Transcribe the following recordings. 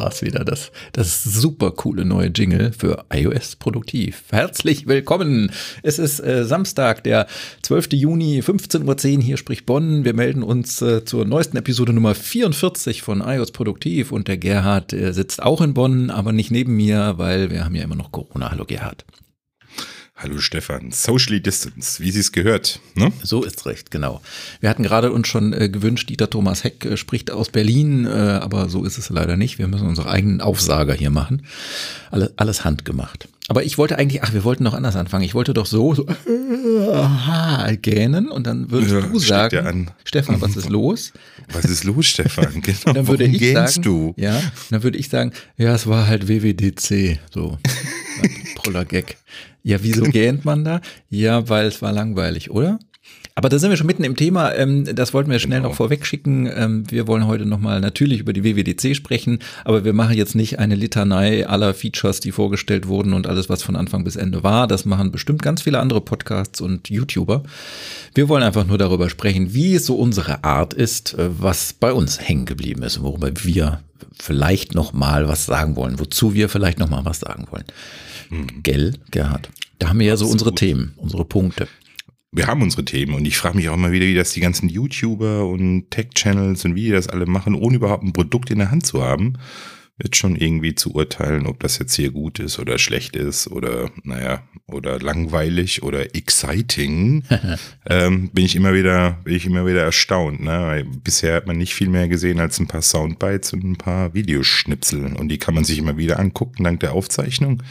war's wieder. Das, das super coole neue Jingle für iOS Produktiv. Herzlich willkommen. Es ist äh, Samstag, der 12. Juni, 15.10 Uhr. Hier spricht Bonn. Wir melden uns äh, zur neuesten Episode Nummer 44 von iOS Produktiv. Und der Gerhard äh, sitzt auch in Bonn, aber nicht neben mir, weil wir haben ja immer noch Corona. Hallo Gerhard. Hallo Stefan, Socially Distance, wie Sie es gehört. Ne? So ist recht, genau. Wir hatten gerade uns schon äh, gewünscht, Dieter Thomas Heck äh, spricht aus Berlin, äh, aber so ist es leider nicht. Wir müssen unsere eigenen Aufsager hier machen. Alle, alles handgemacht. Aber ich wollte eigentlich, ach, wir wollten noch anders anfangen. Ich wollte doch so, so aha, gähnen und dann würdest ja, du sagen, Stefan, was ist los? Was ist los, Stefan? Genau, und dann würde ich sagen, du? Ja, dann würde ich sagen, ja, es war halt WWDC, so. Toller Gag. Ja, wieso gähnt man da? Ja, weil es war langweilig, oder? Aber da sind wir schon mitten im Thema. Ähm, das wollten wir schnell genau. noch vorweg schicken. Ähm, wir wollen heute nochmal natürlich über die WWDC sprechen, aber wir machen jetzt nicht eine Litanei aller Features, die vorgestellt wurden und alles, was von Anfang bis Ende war. Das machen bestimmt ganz viele andere Podcasts und YouTuber. Wir wollen einfach nur darüber sprechen, wie es so unsere Art ist, äh, was bei uns hängen geblieben ist und worüber wir vielleicht nochmal was sagen wollen, wozu wir vielleicht nochmal was sagen wollen. Mhm. Gell, Gerhard? Da haben wir ja so Absolut. unsere Themen, unsere Punkte. Wir haben unsere Themen und ich frage mich auch immer wieder, wie das die ganzen YouTuber und Tech-Channels und wie die das alle machen, ohne überhaupt ein Produkt in der Hand zu haben wird schon irgendwie zu urteilen, ob das jetzt hier gut ist oder schlecht ist oder, naja, oder langweilig oder exciting, ähm, bin ich immer wieder, bin ich immer wieder erstaunt. Ne? Weil bisher hat man nicht viel mehr gesehen als ein paar Soundbites und ein paar Videoschnipsel und die kann man sich immer wieder angucken dank der Aufzeichnung.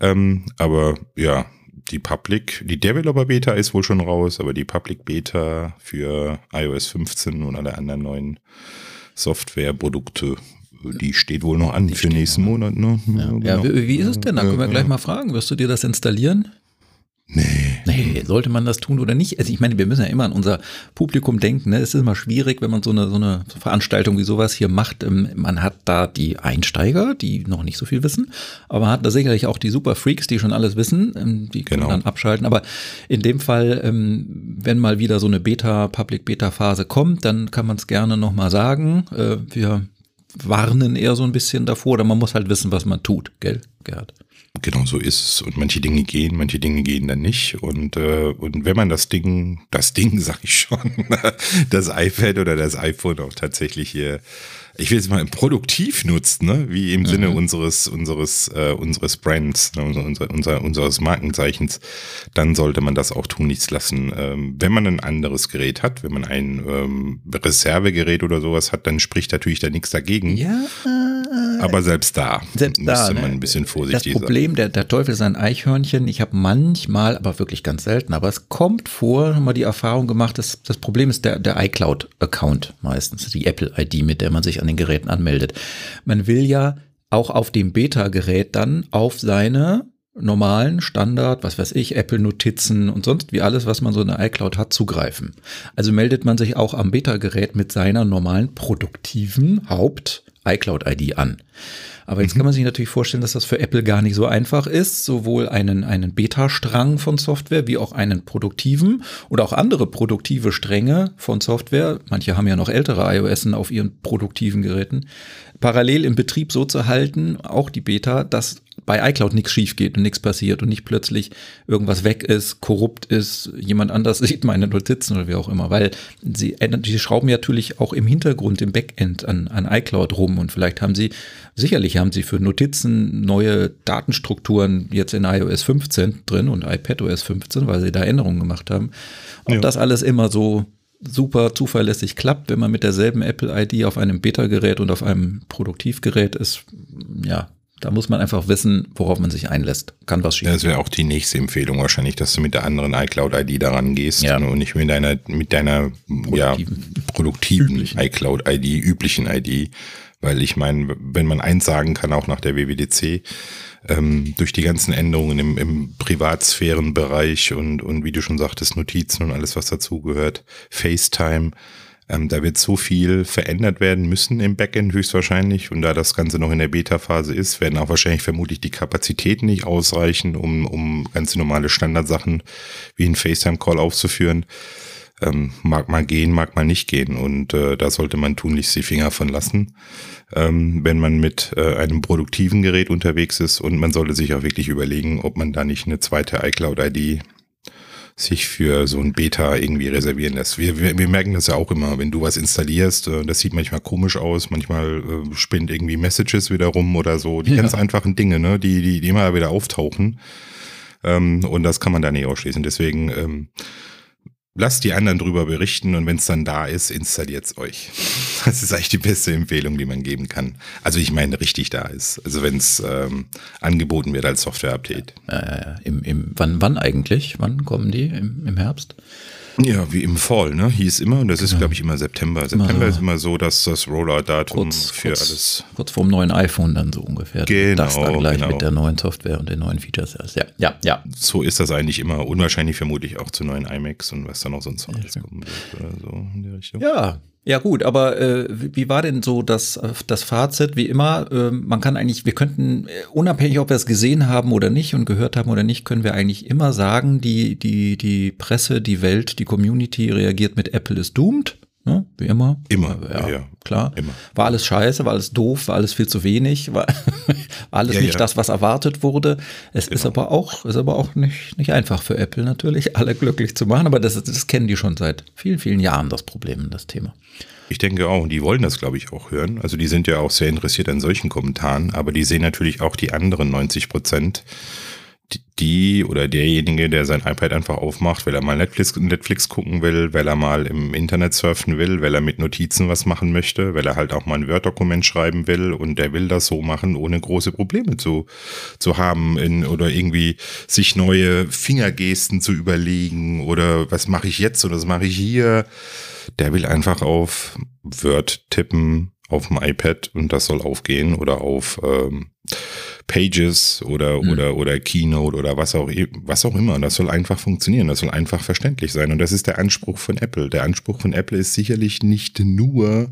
Ähm, aber ja, die Public, die Developer Beta ist wohl schon raus, aber die Public Beta für iOS 15 und alle anderen neuen Softwareprodukte die steht wohl noch an die für nächsten Monat. Ne? Ja, ja, ja wie, wie, ist es denn? Da können wir gleich mal fragen. Wirst du dir das installieren? Nee. Nee, sollte man das tun oder nicht? Also ich meine, wir müssen ja immer an unser Publikum denken. Ne? Es ist immer schwierig, wenn man so eine, so eine Veranstaltung wie sowas hier macht. Ähm, man hat da die Einsteiger, die noch nicht so viel wissen, aber man hat da sicherlich auch die Super Freaks, die schon alles wissen. Ähm, die können genau. dann abschalten. Aber in dem Fall, ähm, wenn mal wieder so eine Beta, Public-Beta-Phase kommt, dann kann man es gerne nochmal sagen. Äh, wir warnen eher so ein bisschen davor, oder man muss halt wissen, was man tut, gell, Gerhard? Genau so ist es. Und manche Dinge gehen, manche Dinge gehen dann nicht. Und, äh, und wenn man das Ding, das Ding, sag ich schon, das iPad oder das iPhone auch tatsächlich hier ich will es mal produktiv nutzen, ne? wie im mhm. Sinne unseres, unseres, äh, unseres Brands, ne? unser, unser, unseres Markenzeichens, dann sollte man das auch tun, nichts lassen. Ähm, wenn man ein anderes Gerät hat, wenn man ein ähm, Reservegerät oder sowas hat, dann spricht natürlich da nichts dagegen. Ja. Aber selbst da selbst müsste da, man ne? ein bisschen vorsichtig sein. Das Problem, der, der Teufel ist ein Eichhörnchen. Ich habe manchmal, aber wirklich ganz selten, aber es kommt vor, haben wir die Erfahrung gemacht, dass das Problem ist der, der iCloud-Account meistens, die Apple-ID, mit der man sich an den Geräten anmeldet. Man will ja auch auf dem Beta-Gerät dann auf seine normalen Standard, was weiß ich, Apple-Notizen und sonst wie alles, was man so in der iCloud hat, zugreifen. Also meldet man sich auch am Beta-Gerät mit seiner normalen produktiven Haupt-iCloud-ID an. Aber jetzt mhm. kann man sich natürlich vorstellen, dass das für Apple gar nicht so einfach ist, sowohl einen, einen Beta-Strang von Software wie auch einen produktiven oder auch andere produktive Stränge von Software. Manche haben ja noch ältere iOS auf ihren produktiven Geräten parallel im Betrieb so zu halten, auch die Beta, dass bei iCloud nichts schief geht und nichts passiert und nicht plötzlich irgendwas weg ist, korrupt ist, jemand anders sieht meine Notizen oder wie auch immer, weil sie, sie schrauben ja natürlich auch im Hintergrund, im Backend an, an iCloud rum und vielleicht haben sie, sicherlich haben sie für Notizen neue Datenstrukturen jetzt in iOS 15 drin und iPadOS 15, weil sie da Änderungen gemacht haben. Ob ja. das alles immer so super zuverlässig klappt, wenn man mit derselben Apple-ID auf einem Beta-Gerät und auf einem Produktivgerät ist, ja, da muss man einfach wissen, worauf man sich einlässt. Kann was schief. Das wäre auch die nächste Empfehlung wahrscheinlich, dass du mit der anderen iCloud-ID daran gehst ja. und nicht mit deiner, mit deiner produktiven, ja, produktiven iCloud-ID, üblichen ID. Weil ich meine, wenn man eins sagen kann, auch nach der WWDC, ähm, durch die ganzen Änderungen im, im Privatsphärenbereich und, und wie du schon sagtest, Notizen und alles, was dazugehört, FaceTime, ähm, da wird so viel verändert werden müssen im Backend höchstwahrscheinlich. Und da das Ganze noch in der Beta-Phase ist, werden auch wahrscheinlich vermutlich die Kapazitäten nicht ausreichen, um, um ganz normale Standardsachen wie ein FaceTime-Call aufzuführen. ähm, mag mal gehen, mag mal nicht gehen. Und äh, da sollte man tunlichst die Finger von lassen, ähm, wenn man mit äh, einem produktiven Gerät unterwegs ist. Und man sollte sich auch wirklich überlegen, ob man da nicht eine zweite iCloud-ID sich für so ein Beta irgendwie reservieren lässt. Wir, wir, wir merken das ja auch immer, wenn du was installierst, äh, das sieht manchmal komisch aus, manchmal äh, spinnt irgendwie Messages wieder rum oder so. Die ja. ganz einfachen Dinge, ne, die, die, die immer wieder auftauchen. Ähm, und das kann man da nicht ausschließen. Deswegen ähm, lasst die anderen drüber berichten und wenn es dann da ist, installiert es euch. Das ist eigentlich die beste Empfehlung, die man geben kann. Also ich meine, richtig da ist. Also wenn es ähm, angeboten wird als Software-Update. Äh, im, im, wann, wann eigentlich? Wann kommen die? Im, im Herbst? Ja, wie im Fall, ne? Hieß immer, und das ist, genau. glaube ich, immer September. September ist immer so, dass das Rollout-Datum für kurz, alles. Kurz vorm neuen iPhone dann so ungefähr. Genau. Das dann gleich genau. mit der neuen Software und den neuen Features erst. Ja, ja, ja. So ist das eigentlich immer. Unwahrscheinlich vermutlich auch zu neuen iMacs und was dann noch sonst alles kommen wird oder so in der Richtung. Ja, ja gut, aber äh, wie war denn so das, das Fazit? Wie immer, äh, man kann eigentlich, wir könnten, äh, unabhängig ob wir es gesehen haben oder nicht und gehört haben oder nicht, können wir eigentlich immer sagen, die, die, die Presse, die Welt, die Community reagiert mit Apple ist doomed. Ne? Wie immer. Immer, ja, ja klar. Immer. War alles scheiße, war alles doof, war alles viel zu wenig, war, war alles ja, nicht ja. das, was erwartet wurde. Es genau. ist aber auch, ist aber auch nicht, nicht einfach für Apple natürlich, alle glücklich zu machen, aber das, das kennen die schon seit vielen, vielen Jahren, das Problem, das Thema. Ich denke auch, und die wollen das, glaube ich, auch hören. Also die sind ja auch sehr interessiert an solchen Kommentaren, aber die sehen natürlich auch die anderen 90 Prozent die oder derjenige, der sein iPad einfach aufmacht, weil er mal Netflix, Netflix gucken will, weil er mal im Internet surfen will, weil er mit Notizen was machen möchte, weil er halt auch mal ein Word-Dokument schreiben will und der will das so machen, ohne große Probleme zu, zu haben in, oder irgendwie sich neue Fingergesten zu überlegen oder was mache ich jetzt oder was mache ich hier. Der will einfach auf Word tippen auf dem iPad und das soll aufgehen oder auf ähm, Pages oder, mhm. oder, oder Keynote oder was auch, was auch immer. Das soll einfach funktionieren. Das soll einfach verständlich sein. Und das ist der Anspruch von Apple. Der Anspruch von Apple ist sicherlich nicht nur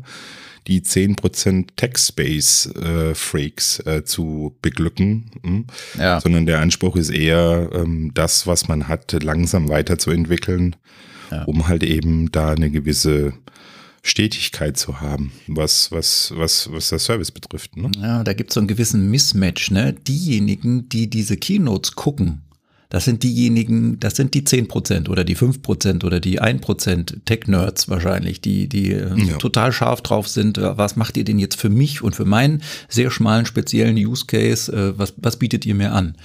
die 10% Tech-Space-Freaks äh, äh, zu beglücken, hm? ja. sondern der Anspruch ist eher, ähm, das, was man hat, langsam weiterzuentwickeln, ja. um halt eben da eine gewisse Stetigkeit zu haben, was, was, was, was das Service betrifft. Ne? Ja, da gibt es so einen gewissen Mismatch. Ne? Diejenigen, die diese Keynotes gucken, das sind diejenigen, das sind die 10% oder die 5% oder die 1% Tech-Nerds wahrscheinlich, die, die äh, ja. total scharf drauf sind. Äh, was macht ihr denn jetzt für mich und für meinen sehr schmalen, speziellen Use Case? Äh, was, was bietet ihr mir an?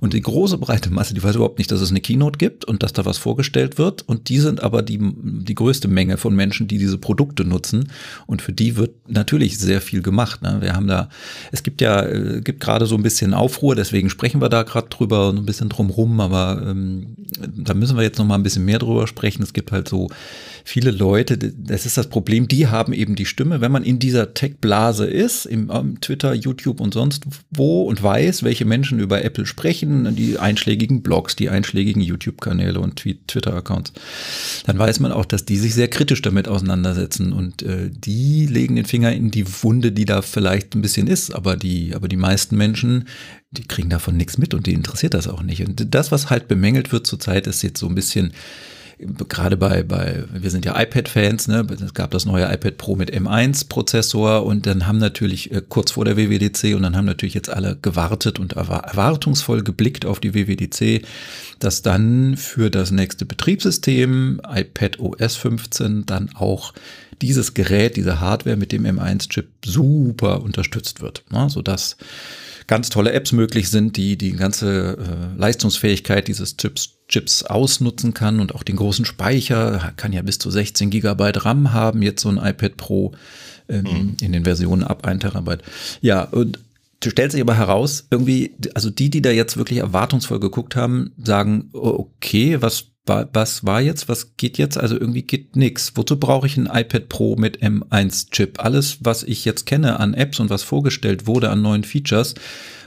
Und die große breite Masse, die weiß überhaupt nicht, dass es eine Keynote gibt und dass da was vorgestellt wird. Und die sind aber die, die größte Menge von Menschen, die diese Produkte nutzen. Und für die wird natürlich sehr viel gemacht. Ne? Wir haben da, es gibt ja, gibt gerade so ein bisschen Aufruhr, deswegen sprechen wir da gerade drüber und ein bisschen drumherum rum, aber ähm, da müssen wir jetzt noch mal ein bisschen mehr drüber sprechen. Es gibt halt so viele Leute, das ist das Problem, die haben eben die Stimme. Wenn man in dieser Tech-Blase ist, im, im Twitter, YouTube und sonst wo und weiß, welche Menschen über Apple sprechen, die einschlägigen Blogs, die einschlägigen YouTube-Kanäle und Twitter-Accounts, dann weiß man auch, dass die sich sehr kritisch damit auseinandersetzen und äh, die legen den Finger in die Wunde, die da vielleicht ein bisschen ist, aber die, aber die meisten Menschen die kriegen davon nichts mit und die interessiert das auch nicht. Und das, was halt bemängelt wird zurzeit, ist jetzt so ein bisschen, gerade bei, bei, wir sind ja iPad-Fans, ne? es gab das neue iPad Pro mit M1-Prozessor und dann haben natürlich äh, kurz vor der WWDC und dann haben natürlich jetzt alle gewartet und erwartungsvoll geblickt auf die WWDC, dass dann für das nächste Betriebssystem iPad OS 15 dann auch dieses Gerät, diese Hardware mit dem M1-Chip super unterstützt wird, ne? sodass ganz tolle Apps möglich sind, die die ganze äh, Leistungsfähigkeit dieses Chips, Chips ausnutzen kann und auch den großen Speicher, kann ja bis zu 16 Gigabyte RAM haben, jetzt so ein iPad Pro ähm, mhm. in den Versionen ab 1 Terabyte. Ja, und stellt sich aber heraus, irgendwie, also die, die da jetzt wirklich erwartungsvoll geguckt haben, sagen, okay, was was war jetzt, was geht jetzt? Also irgendwie geht nix. Wozu brauche ich ein iPad Pro mit M1-Chip? Alles, was ich jetzt kenne an Apps und was vorgestellt wurde an neuen Features,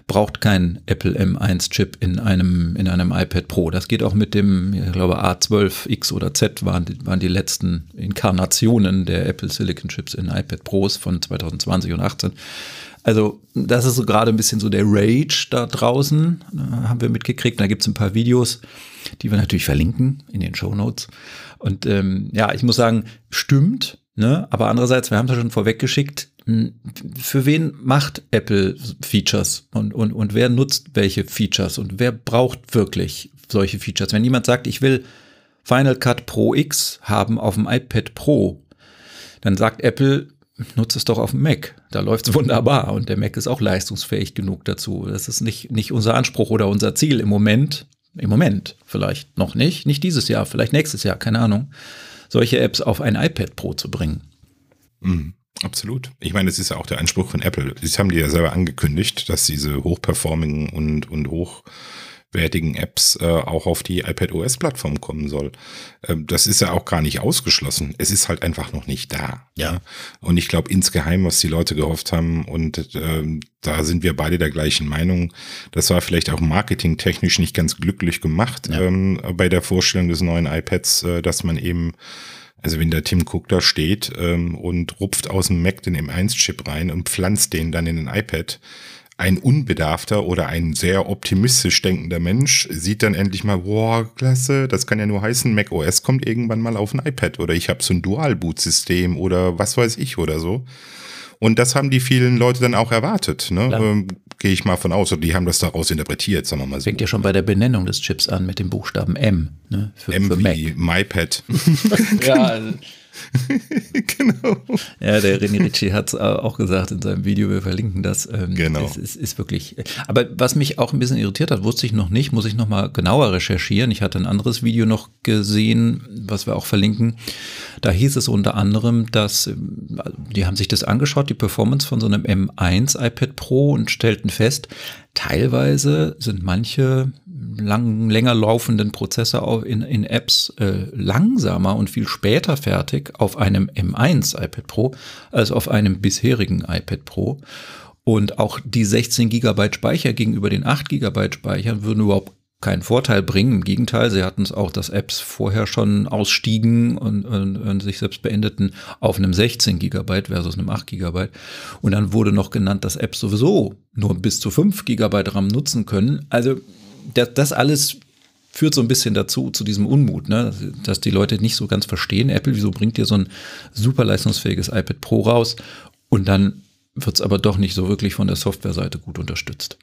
braucht kein Apple M1-Chip in einem, in einem iPad Pro. Das geht auch mit dem, ich glaube, A12X oder Z waren die, waren die letzten Inkarnationen der Apple Silicon Chips in iPad Pros von 2020 und 2018. Also das ist so gerade ein bisschen so der Rage da draußen, haben wir mitgekriegt. Da gibt es ein paar Videos, die wir natürlich verlinken in den Show Notes. Und ähm, ja, ich muss sagen, stimmt. Ne? Aber andererseits, wir haben es ja schon vorweggeschickt, für wen macht Apple Features und, und, und wer nutzt welche Features und wer braucht wirklich solche Features? Wenn jemand sagt, ich will Final Cut Pro X haben auf dem iPad Pro, dann sagt Apple, nutze es doch auf dem Mac. Da läuft es wunderbar und der Mac ist auch leistungsfähig genug dazu. Das ist nicht, nicht unser Anspruch oder unser Ziel im Moment. Im Moment vielleicht noch nicht, nicht dieses Jahr, vielleicht nächstes Jahr, keine Ahnung, solche Apps auf ein iPad Pro zu bringen. Mhm. Absolut. Ich meine, das ist ja auch der Anspruch von Apple. Das haben die ja selber angekündigt, dass diese hochperforming und, und hochwertigen Apps äh, auch auf die iPadOS-Plattform kommen soll. Ähm, das ist ja auch gar nicht ausgeschlossen. Es ist halt einfach noch nicht da. Ja. Und ich glaube insgeheim, was die Leute gehofft haben, und ähm, da sind wir beide der gleichen Meinung, das war vielleicht auch marketingtechnisch nicht ganz glücklich gemacht ja. ähm, bei der Vorstellung des neuen iPads, äh, dass man eben also wenn der Tim Cook da steht ähm, und rupft aus dem Mac den M1-Chip rein und pflanzt den dann in den iPad, ein unbedarfter oder ein sehr optimistisch denkender Mensch sieht dann endlich mal, boah, klasse, das kann ja nur heißen, Mac OS kommt irgendwann mal auf ein iPad oder ich habe so ein Dual-Boot-System oder was weiß ich oder so. Und das haben die vielen Leute dann auch erwartet. Ne? Ähm, Gehe ich mal von aus. Und die haben das daraus interpretiert, sagen wir mal so. Fängt ja schon bei der Benennung des Chips an mit dem Buchstaben M. Ne? Für, M für wie MyPad. ja, also genau. Ja, der René Ricci hat es auch gesagt in seinem Video, wir verlinken das. Ähm, genau. Es ist, ist, wirklich. Aber was mich auch ein bisschen irritiert hat, wusste ich noch nicht, muss ich nochmal genauer recherchieren. Ich hatte ein anderes Video noch gesehen, was wir auch verlinken. Da hieß es unter anderem, dass ähm, die haben sich das angeschaut, die Performance von so einem M1 iPad Pro und stellten fest, teilweise sind manche lang, länger laufenden Prozesse in, in Apps äh, langsamer und viel später fertig auf einem M1 iPad Pro als auf einem bisherigen iPad Pro. Und auch die 16 GB Speicher gegenüber den 8 GB Speichern würden überhaupt keinen Vorteil bringen. Im Gegenteil, sie hatten es auch, dass Apps vorher schon ausstiegen und, und, und, sich selbst beendeten auf einem 16 Gigabyte versus einem 8 Gigabyte. Und dann wurde noch genannt, dass Apps sowieso nur bis zu 5 Gigabyte RAM nutzen können. Also das, das alles führt so ein bisschen dazu, zu diesem Unmut, ne? dass die Leute nicht so ganz verstehen, Apple, wieso bringt ihr so ein super leistungsfähiges iPad Pro raus und dann wird es aber doch nicht so wirklich von der Softwareseite gut unterstützt.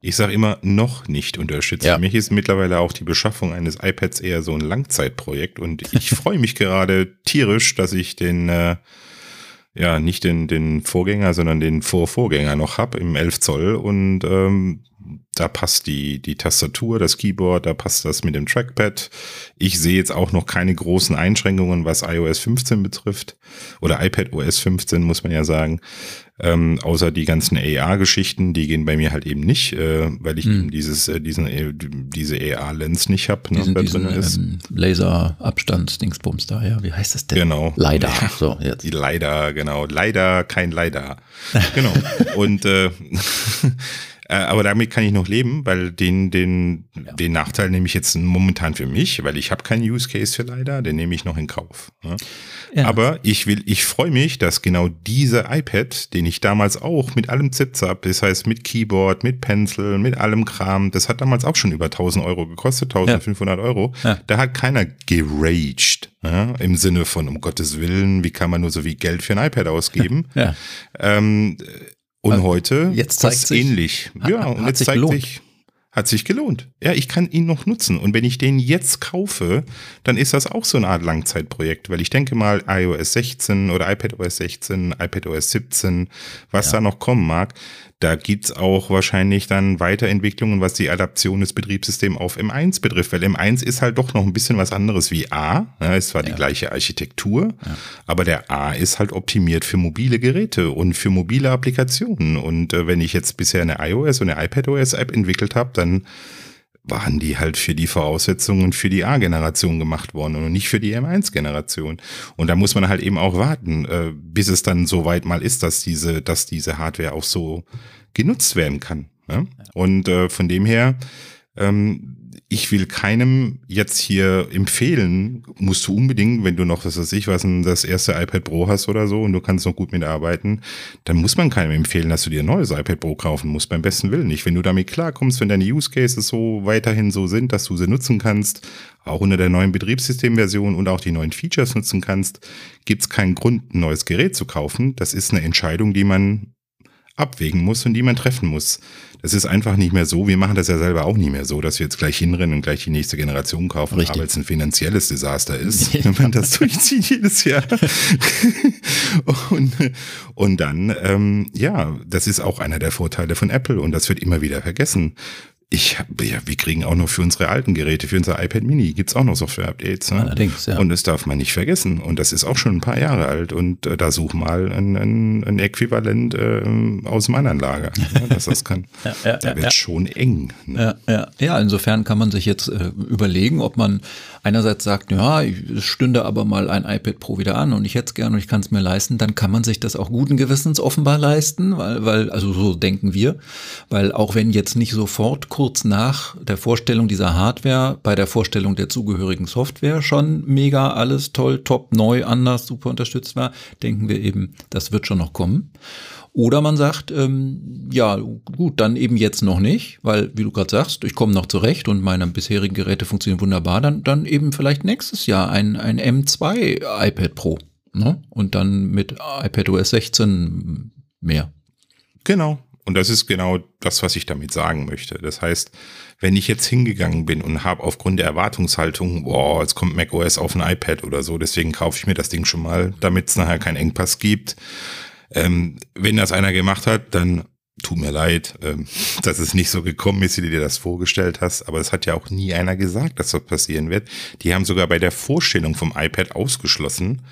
Ich sage immer, noch nicht unterstützt. Ja. Für mich ist mittlerweile auch die Beschaffung eines iPads eher so ein Langzeitprojekt und ich freue mich gerade tierisch, dass ich den, äh, ja, nicht den, den Vorgänger, sondern den Vorvorgänger noch habe im 11 Zoll und ähm, da passt die, die Tastatur, das Keyboard, da passt das mit dem Trackpad. Ich sehe jetzt auch noch keine großen Einschränkungen, was iOS 15 betrifft. Oder iPad OS 15, muss man ja sagen. Ähm, außer die ganzen AR-Geschichten, die gehen bei mir halt eben nicht, äh, weil ich hm. dieses, äh, diesen, äh, diese AR-Lens nicht habe, ne, da drin ist. Ähm, Laser-Abstand-Dingsbums da, ja. Wie heißt das denn? Genau. Leider. Ja, so, jetzt. Die Leider, genau. Leider, kein Leider. genau. Und äh, Äh, aber damit kann ich noch leben, weil den, den, ja. den Nachteil nehme ich jetzt momentan für mich, weil ich habe keinen Use Case für leider, den nehme ich noch in Kauf. Ne? Ja. Aber ich will, ich freue mich, dass genau dieser iPad, den ich damals auch mit allem Zip-Zap, das heißt mit Keyboard, mit Pencil, mit allem Kram, das hat damals auch schon über 1000 Euro gekostet, 1500 ja. Euro. Da hat keiner geraged. Ja, Im Sinne von, um Gottes Willen, wie kann man nur so viel Geld für ein iPad ausgeben? ja. Ähm, und heute jetzt zeigt sich, ähnlich. Hat, ja, und jetzt zeigt gelohnt. sich, hat sich gelohnt. Ja, ich kann ihn noch nutzen. Und wenn ich den jetzt kaufe, dann ist das auch so eine Art Langzeitprojekt, weil ich denke mal, iOS 16 oder iPadOS 16, iPadOS 17, was ja. da noch kommen mag, da gibt's auch wahrscheinlich dann Weiterentwicklungen, was die Adaption des Betriebssystems auf M1 betrifft, weil M1 ist halt doch noch ein bisschen was anderes wie A. Ja, ist zwar ja. die gleiche Architektur, ja. aber der A ist halt optimiert für mobile Geräte und für mobile Applikationen. Und äh, wenn ich jetzt bisher eine iOS und eine iPadOS-App entwickelt habe, dann waren die halt für die Voraussetzungen für die A-Generation gemacht worden und nicht für die M1-Generation. Und da muss man halt eben auch warten, äh, bis es dann so weit mal ist, dass diese, dass diese Hardware auch so genutzt werden kann. Ne? Und äh, von dem her, ähm, ich will keinem jetzt hier empfehlen, musst du unbedingt, wenn du noch, was weiß ich, was das erste iPad Pro hast oder so und du kannst noch gut mitarbeiten, dann muss man keinem empfehlen, dass du dir ein neues iPad Pro kaufen musst, beim besten Willen nicht. Wenn du damit klarkommst, wenn deine Use Cases so weiterhin so sind, dass du sie nutzen kannst, auch unter der neuen Betriebssystemversion und auch die neuen Features nutzen kannst, gibt es keinen Grund, ein neues Gerät zu kaufen. Das ist eine Entscheidung, die man abwägen muss und die man treffen muss. Das ist einfach nicht mehr so. Wir machen das ja selber auch nicht mehr so, dass wir jetzt gleich hinrennen und gleich die nächste Generation kaufen, weil es ein finanzielles Desaster ist, wenn man das durchzieht jedes Jahr. und, und dann, ähm, ja, das ist auch einer der Vorteile von Apple und das wird immer wieder vergessen ich hab, ja, wir kriegen auch noch für unsere alten Geräte, für unser iPad Mini gibt's auch noch Software-Updates. Ne? Allerdings, ja. Und das darf man nicht vergessen. Und das ist auch schon ein paar Jahre alt. Und äh, da such mal ein, ein, ein Äquivalent äh, aus dem anderen Lager, ne, dass das kann. Ja, ja, da wird ja. schon eng. Ne? Ja, ja. ja, insofern kann man sich jetzt äh, überlegen, ob man einerseits sagt, ja, es stünde aber mal ein iPad Pro wieder an und ich hätte es gern und ich kann es mir leisten, dann kann man sich das auch guten Gewissens offenbar leisten, weil, weil, also so denken wir, weil auch wenn jetzt nicht sofort kurz nach der Vorstellung dieser Hardware bei der Vorstellung der zugehörigen Software schon mega alles toll, top, neu, anders, super unterstützt war, denken wir eben, das wird schon noch kommen. Oder man sagt, ähm, ja, gut, dann eben jetzt noch nicht, weil, wie du gerade sagst, ich komme noch zurecht und meine bisherigen Geräte funktionieren wunderbar, dann, dann eben vielleicht nächstes Jahr ein, ein M2 iPad Pro. Ne? Und dann mit iPadOS 16 mehr. Genau. Und das ist genau das, was ich damit sagen möchte. Das heißt, wenn ich jetzt hingegangen bin und habe aufgrund der Erwartungshaltung, boah, jetzt kommt macOS auf ein iPad oder so, deswegen kaufe ich mir das Ding schon mal, damit es nachher keinen Engpass gibt. Ähm, wenn das einer gemacht hat, dann tut mir leid, ähm, dass es nicht so gekommen ist, wie du dir das vorgestellt hast. Aber es hat ja auch nie einer gesagt, dass das passieren wird. Die haben sogar bei der Vorstellung vom iPad ausgeschlossen,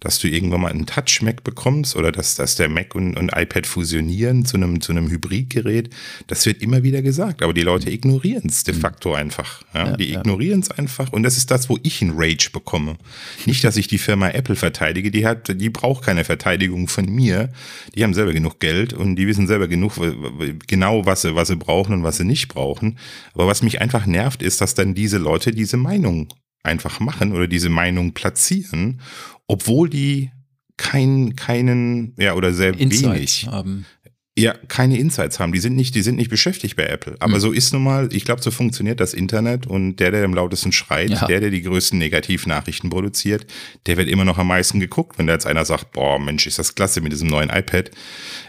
dass du irgendwann mal einen Touch-Mac bekommst oder dass, dass der Mac und, und iPad fusionieren zu einem, zu einem Hybridgerät. Das wird immer wieder gesagt, aber die Leute ignorieren es de facto einfach. Ja? Ja, die ignorieren es einfach und das ist das, wo ich einen Rage bekomme. Nicht, dass ich die Firma Apple verteidige, die hat, die braucht keine Verteidigung von mir. Die haben selber genug Geld und die wissen selber genug, genau, was sie, was sie brauchen und was sie nicht brauchen. Aber was mich einfach nervt, ist, dass dann diese Leute diese Meinung einfach machen oder diese Meinung platzieren, obwohl die kein, keinen, ja, oder sehr Insights wenig haben. ja, keine Insights haben. Die sind nicht, die sind nicht beschäftigt bei Apple. Aber Mhm. so ist nun mal, ich glaube, so funktioniert das Internet und der, der am lautesten schreit, Ja. der, der die größten Negativnachrichten produziert, der wird immer noch am meisten geguckt. Wenn da jetzt einer sagt, boah, Mensch, ist das klasse mit diesem neuen iPad,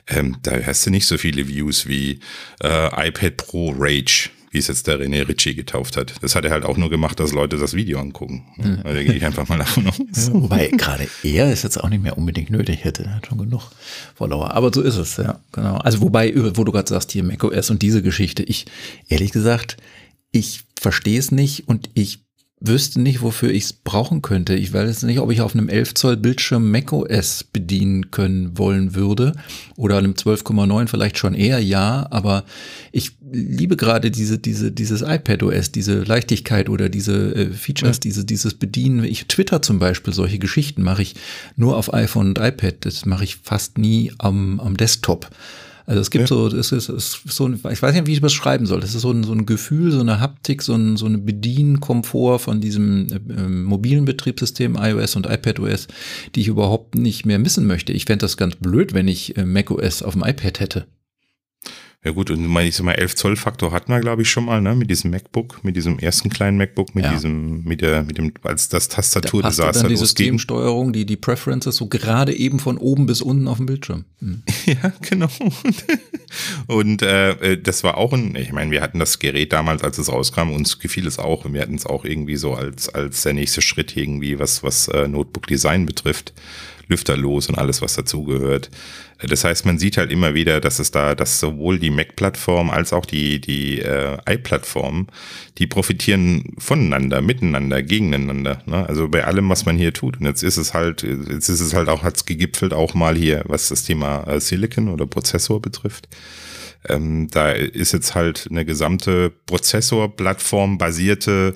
ähm, da hast du nicht so viele Views wie äh, iPad Pro Rage. Wie es jetzt der René Ritchie getauft hat. Das hat er halt auch nur gemacht, dass Leute das Video angucken. Mhm. Also, da gehe ich einfach mal davon aus. Ja, wobei gerade er ist jetzt auch nicht mehr unbedingt nötig hätte. Er hat schon genug Follower. Aber so ist es, ja, genau. Also wobei, wo du gerade sagst, hier macOS und diese Geschichte, ich, ehrlich gesagt, ich verstehe es nicht und ich wüsste nicht, wofür ich es brauchen könnte. Ich weiß nicht, ob ich auf einem 11 Zoll Bildschirm macOS bedienen können wollen würde oder einem 12,9 vielleicht schon eher ja, aber ich liebe gerade diese, diese, dieses iPadOS, diese Leichtigkeit oder diese äh, Features, diese, dieses Bedienen. Ich Twitter zum Beispiel, solche Geschichten mache ich nur auf iPhone und iPad. Das mache ich fast nie am, am Desktop. Also es gibt Ja. so, es ist, es ist so, ein, ich weiß nicht, wie ich das beschreiben soll. Das ist so ein, so ein Gefühl, so eine Haptik, so ein, so eine Bedienkomfort von diesem äh, ähm, mobilen Betriebssystem iOS und iPadOS, die ich überhaupt nicht mehr missen möchte. Ich fände das ganz blöd, wenn ich äh, macOS auf dem iPad hätte. Ja gut, und ich sag mal, 11 Zoll Faktor hatten wir, glaube ich, schon mal, ne, mit diesem MacBook, mit diesem ersten kleinen MacBook, mit Ja. diesem, mit der, mit dem, als das Da Tastaturdesaster dann die losging. Systemsteuerung, die, die Preferences so gerade eben von oben bis unten auf dem Bildschirm. Hm. Ja, genau. Und äh, äh, das war auch ein, ich meine, wir hatten das Gerät damals, als es rauskam, uns gefiel es auch. Und wir hatten es auch irgendwie so als, als der nächste Schritt irgendwie, was, was äh, Notebook-Design betrifft. Lüfterlos und alles, was dazugehört. Das heißt, man sieht halt immer wieder, dass es da, dass sowohl die Mac-Plattform als auch die, die äh, i-Plattform, die profitieren voneinander, miteinander, gegeneinander. Ne? Also bei allem, was man hier tut. Und jetzt ist es halt, jetzt ist es halt auch, hat's gegipfelt auch mal hier, was das Thema äh, Silicon oder Prozessor betrifft. Ähm, da ist jetzt halt eine gesamte Prozessor-Plattform basierte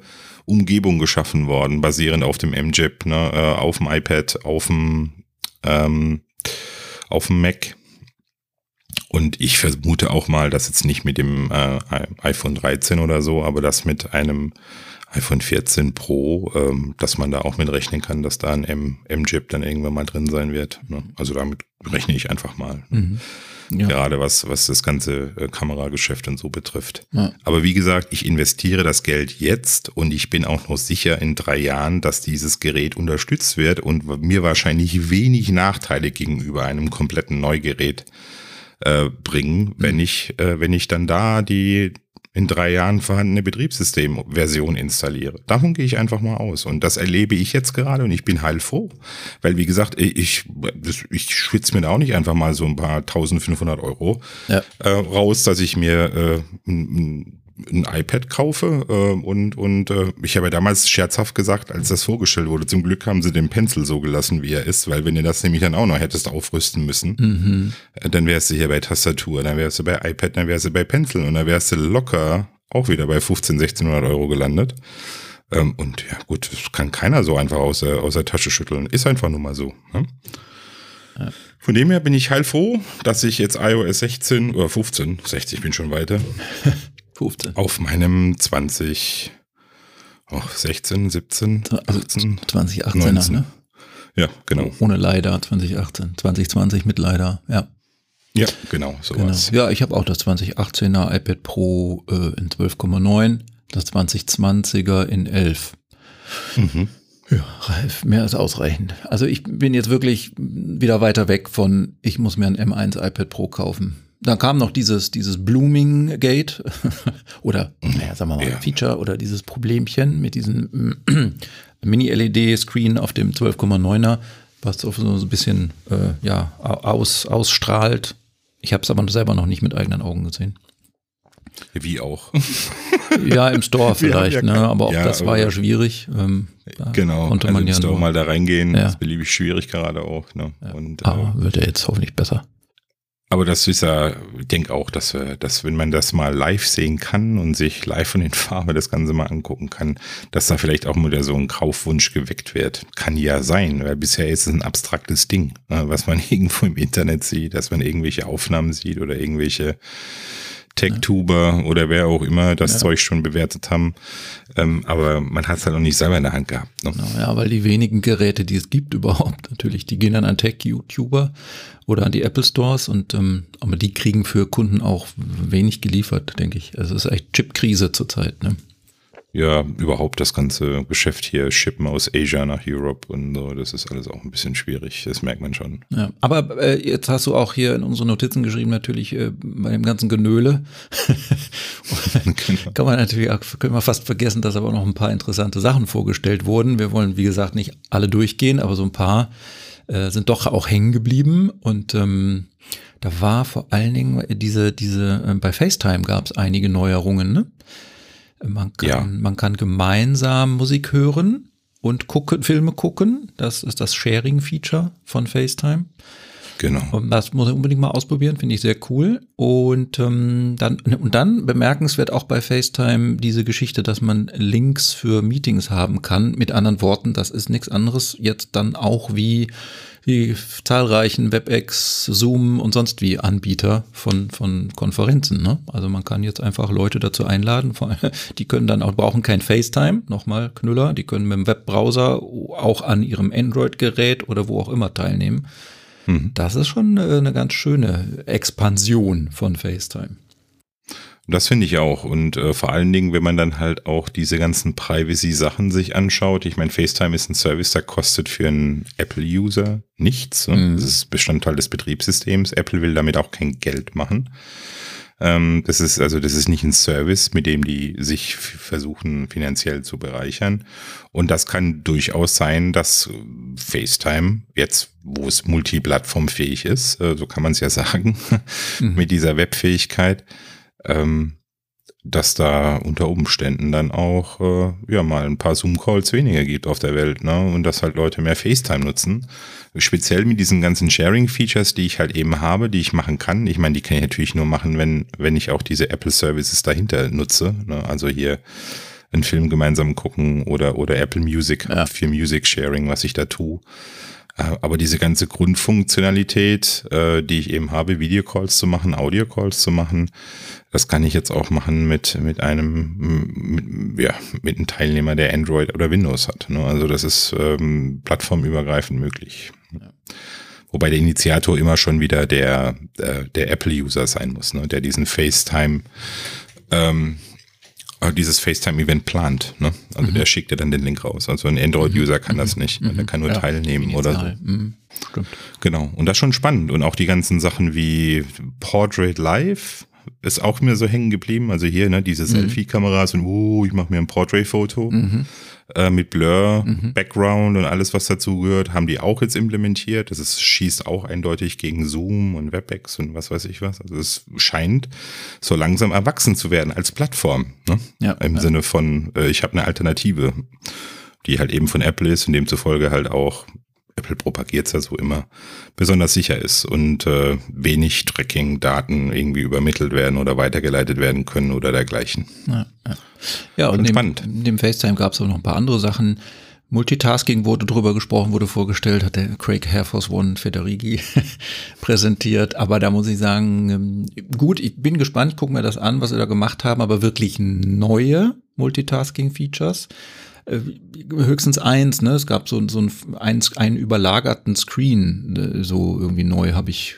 Umgebung geschaffen worden, basierend auf dem MJIP, ne, äh, auf dem iPad, auf dem, ähm, auf dem Mac. Und ich vermute auch mal, dass jetzt nicht mit dem äh, iPhone 13 oder so, aber das mit einem iPhone 14 Pro, ähm, dass man da auch mit rechnen kann, dass da ein M-Chip dann irgendwann mal drin sein wird. Ne? Also damit rechne ich einfach mal. Mhm. Ja. Gerade was, was das ganze äh, Kamerageschäft und so betrifft. Ja. Aber wie gesagt, ich investiere das Geld jetzt und ich bin auch noch sicher in drei Jahren, dass dieses Gerät unterstützt wird und mir wahrscheinlich wenig Nachteile gegenüber einem kompletten Neugerät äh, bringen, wenn mhm. ich, äh, wenn ich dann da die in drei Jahren vorhandene Betriebssystemversion installiere. Davon gehe ich einfach mal aus. Und das erlebe ich jetzt gerade und ich bin heilfroh. Weil, wie gesagt, ich, ich schwitze mir da auch nicht einfach mal so ein paar 1500 Euro ja. äh, raus, dass ich mir äh, ein, ein iPad kaufe äh, und und äh, ich habe ja damals scherzhaft gesagt, als das vorgestellt wurde, zum Glück haben sie den Pencil so gelassen, wie er ist, weil wenn ihr das nämlich dann auch noch hättest aufrüsten müssen, mhm. äh, dann wärst du hier bei Tastatur, dann wärst du bei iPad, dann wärst du bei Pencil und dann wärst du locker auch wieder bei 15, 1600 Euro gelandet. Ähm, und ja gut, das kann keiner so einfach aus der, aus der Tasche schütteln. Ist einfach nur mal so. Ne? Ja. Von dem her bin ich heilfroh, dass ich jetzt iOS 16 oder 15, 60 bin schon weiter, 15. Auf meinem 20, oh, 16, 17, 18, 2018 19. ne? Ja, genau. Ohne Leider 2018, 2020 mit Leider, ja. Ja, genau, sowas. Genau. Ja, ich habe auch das 2018er iPad Pro äh, in 12,9, das 2020er in 11. Mhm. Ja, mehr als ausreichend. Also ich bin jetzt wirklich wieder weiter weg von, ich muss mir ein M1 iPad Pro kaufen dann kam noch dieses, dieses Blooming Gate oder, naja, sagen wir mal, ja. Feature oder dieses Problemchen mit diesem Mini-LED-Screen auf dem 12,9er, was so ein bisschen äh, ja, aus, ausstrahlt. Ich habe es aber selber noch nicht mit eigenen Augen gesehen. Wie auch. ja, im Store vielleicht, ja, ne? aber auch ja, das war ja schwierig. Ähm, genau, konnte also man ja nur, mal da reingehen, ja. das ist beliebig schwierig gerade auch. Ne? Und, aber äh, wird ja jetzt hoffentlich besser. Aber das ist ja, ich denke auch, dass, wir, dass wenn man das mal live sehen kann und sich live von den Farben das Ganze mal angucken kann, dass da vielleicht auch mal so ein Kaufwunsch geweckt wird. Kann ja sein, weil bisher ist es ein abstraktes Ding, ne, was man irgendwo im Internet sieht, dass man irgendwelche Aufnahmen sieht oder irgendwelche TechTuber ja. oder wer auch immer das ja. Zeug schon bewertet haben. Ähm, aber man hat es halt noch nicht selber in der Hand gehabt. Ne? Genau, ja, weil die wenigen Geräte, die es gibt überhaupt, natürlich, die gehen dann an Tech-YouTuber oder an die Apple Stores und ähm, aber die kriegen für Kunden auch wenig geliefert, denke ich. Also es ist echt Chip-Krise zurzeit, ne? Ja, überhaupt das ganze Geschäft hier schippen aus Asia nach Europe und so, das ist alles auch ein bisschen schwierig, das merkt man schon. Ja, aber äh, jetzt hast du auch hier in unsere Notizen geschrieben, natürlich äh, bei dem ganzen Genöle. genau. Kann man natürlich auch, können wir fast vergessen, dass aber noch ein paar interessante Sachen vorgestellt wurden. Wir wollen, wie gesagt, nicht alle durchgehen, aber so ein paar äh, sind doch auch hängen geblieben und ähm, da war vor allen Dingen diese, diese, äh, bei FaceTime gab es einige Neuerungen, ne? Man kann, ja. man kann gemeinsam Musik hören und gucken, Filme gucken. Das ist das Sharing-Feature von FaceTime. Genau. Und das muss ich unbedingt mal ausprobieren, finde ich sehr cool. Und ähm, dann und dann bemerkenswert auch bei FaceTime diese Geschichte, dass man Links für Meetings haben kann. Mit anderen Worten, das ist nichts anderes jetzt dann auch wie die zahlreichen WebEx, Zoom und sonst wie Anbieter von, von Konferenzen. Ne? Also man kann jetzt einfach Leute dazu einladen, die können dann auch, brauchen kein FaceTime, nochmal Knüller, die können mit dem Webbrowser auch an ihrem Android-Gerät oder wo auch immer teilnehmen. Mhm. Das ist schon eine ganz schöne Expansion von FaceTime. Das finde ich auch. Und äh, vor allen Dingen, wenn man dann halt auch diese ganzen Privacy-Sachen sich anschaut. Ich meine, FaceTime ist ein Service, der kostet für einen Apple-User nichts. Ne? Mhm. Das ist Bestandteil des Betriebssystems. Apple will damit auch kein Geld machen. Ähm, das ist also, das ist nicht ein Service, mit dem die sich versuchen, finanziell zu bereichern. Und das kann durchaus sein, dass FaceTime jetzt, wo es multiplattformfähig ist, äh, so kann man es ja sagen, mhm. mit dieser Webfähigkeit, ähm, dass da unter Umständen dann auch äh, ja mal ein paar Zoom-Calls weniger gibt auf der Welt, ne? Und dass halt Leute mehr FaceTime nutzen. Speziell mit diesen ganzen Sharing-Features, die ich halt eben habe, die ich machen kann. Ich meine, die kann ich natürlich nur machen, wenn, wenn ich auch diese Apple-Services dahinter nutze. Ne? Also hier einen Film gemeinsam gucken oder, oder Apple Music ja. für Music Sharing, was ich da tue. Äh, aber diese ganze Grundfunktionalität, äh, die ich eben habe, Videocalls zu machen, Audiocalls zu machen, das kann ich jetzt auch machen mit, mit einem, mit, ja, mit einem Teilnehmer, der Android oder Windows hat. Ne? Also das ist ähm, plattformübergreifend möglich. Ja. Wobei der Initiator immer schon wieder der, der, der Apple-User sein muss, ne? der diesen FaceTime ähm, äh, dieses FaceTime-Event plant. Ne? Also mhm. der schickt ja dann den Link raus. Also ein Android-User kann das mhm. nicht. Mhm. Der kann nur ja, teilnehmen oder so. Mhm. Stimmt. Genau. Und das ist schon spannend. Und auch die ganzen Sachen wie Portrait Live ist auch mir so hängen geblieben. Also hier, ne, diese mhm. Selfie-Kameras und oh, ich mache mir ein Portrait-Foto. Äh, mit Blur, mhm. Background und alles, was dazu gehört, haben die auch jetzt implementiert. Das ist, schießt auch eindeutig gegen Zoom und WebEx und was weiß ich was. Also es scheint so langsam erwachsen zu werden als Plattform. Ne? Ja, Im ja. Sinne von, äh, ich habe eine Alternative, die halt eben von Apple ist und demzufolge halt auch Apple propagiert es ja so immer, besonders sicher ist und äh, wenig Tracking-Daten irgendwie übermittelt werden oder weitergeleitet werden können oder dergleichen. Ja, ja. ja und, neben, in dem FaceTime gab es auch noch ein paar andere Sachen. Multitasking wurde drüber gesprochen, wurde vorgestellt, hat der Craig Air Force One Federighi präsentiert. Aber da muss ich sagen, ähm, gut, ich bin gespannt, ich gucke mir das an, was sie da gemacht haben, aber wirklich neue Multitasking-Features. Äh, höchstens eins, ne? Es gab so, so einen, einen überlagerten Screen, ne? so irgendwie neu habe ich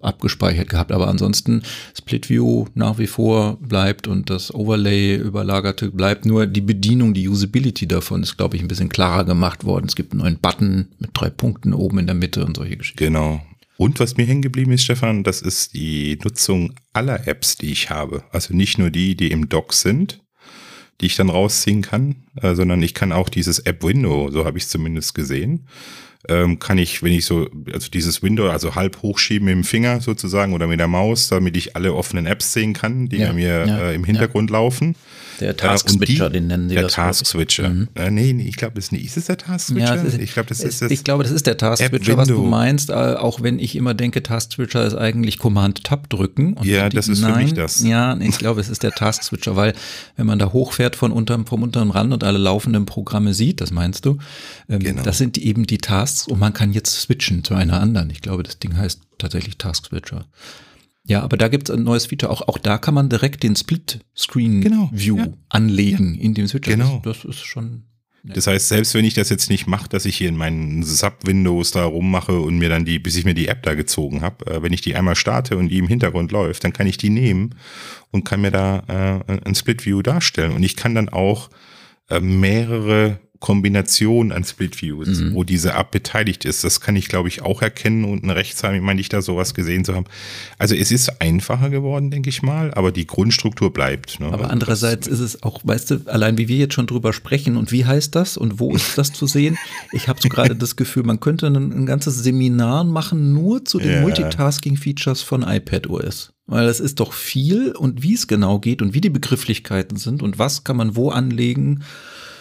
abgespeichert gehabt, aber ansonsten Split View nach wie vor bleibt und das Overlay überlagerte bleibt. Nur die Bedienung, die Usability davon ist, glaube ich, ein bisschen klarer gemacht worden. Es gibt einen neuen Button mit drei Punkten oben in der Mitte und solche Geschichten. Genau. Und was mir hängen geblieben ist, Stefan, das ist die Nutzung aller Apps, die ich habe. Also nicht nur die, die im Dock sind, die ich dann rausziehen kann, äh, sondern ich kann auch dieses App-Window, so habe ich es zumindest gesehen, ähm, kann ich, wenn ich so, also dieses Window, also halb hochschieben mit dem Finger sozusagen oder mit der Maus, damit ich alle offenen Apps sehen kann, die ja, mir ja, äh, im Hintergrund ja. laufen. Der äh, Task Switcher, den nennen sie der das. Der Task Switcher. Mhm. Äh, nee, nee, ich glaube, das ist nicht. Ist es der Task Switcher? Ja, ist, ich glaube, das ist das. Ich glaube, das ist der Task Switcher, was du meinst. Äh, auch wenn ich immer denke, Task Switcher ist eigentlich Command Tab drücken. ja, das ist nein, für mich das. Ja, ich glaube, es ist der Task Switcher, weil wenn man da hochfährt von unterm, vom unteren Rand und alle laufenden Programme sieht, das meinst du, ähm, genau. das sind eben die Tasks und man kann jetzt switchen zu einer anderen. Ich glaube, das Ding heißt tatsächlich Task Switcher. Ja, aber da gibt es ein neues Feature. Auch, auch da kann man direkt den Split-Screen-View genau, ja. anlegen in dem Switcher. Genau. Das, das ist schon. Das heißt, selbst wenn ich das jetzt nicht mache, dass ich hier in meinen Sub-Windows da rummache und mir dann die, bis ich mir die App da gezogen habe, äh, wenn ich die einmal starte und die im Hintergrund läuft, dann kann ich die nehmen und kann mir da äh, ein Split-View darstellen. Und ich kann dann auch äh, mehrere Kombination an Split Views, mhm. wo diese App beteiligt ist. Das kann ich, glaube ich, auch erkennen und ein Rechtsheim, ich meine, nicht da sowas gesehen zu haben. Also es ist einfacher geworden, denke ich mal, aber die Grundstruktur bleibt. Ne? Aber also andererseits ist es auch, weißt du, allein wie wir jetzt schon drüber sprechen und wie heißt das und wo ist das zu sehen? Ich habe so gerade das Gefühl, man könnte ein, ein, ganzes Seminar machen nur zu den yeah. Multitasking-Features von iPadOS. Weil das ist doch viel und wie es genau geht und wie die Begrifflichkeiten sind und was kann man wo anlegen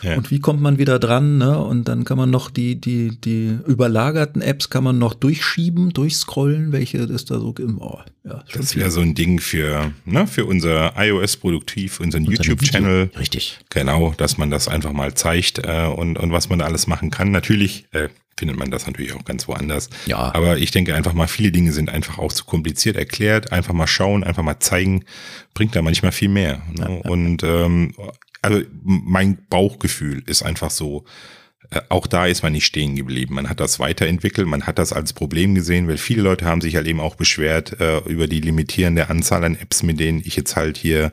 ja. Und wie kommt man wieder dran? Ne? Und dann kann man noch die, die, die überlagerten Apps kann man noch durchschieben, durchscrollen, welche ist da so. Oh, ja, das wäre so ein Ding für, ne, für unser iOS-Produktiv, unseren YouTube-Channel. Richtig. Genau, dass man das einfach mal zeigt äh, und, und was man da alles machen kann. Natürlich äh, findet man das natürlich auch ganz woanders. Ja. Aber ich denke einfach mal, viele Dinge sind einfach auch zu kompliziert erklärt. Einfach mal schauen, einfach mal zeigen, bringt da manchmal viel mehr. Ne? Ja, ja. Und ähm, also mein Bauchgefühl ist einfach so, äh, auch da ist man nicht stehen geblieben. Man hat das weiterentwickelt, man hat das als Problem gesehen, weil viele Leute haben sich halt eben auch beschwert äh, über die limitierende Anzahl an Apps, mit denen ich jetzt halt hier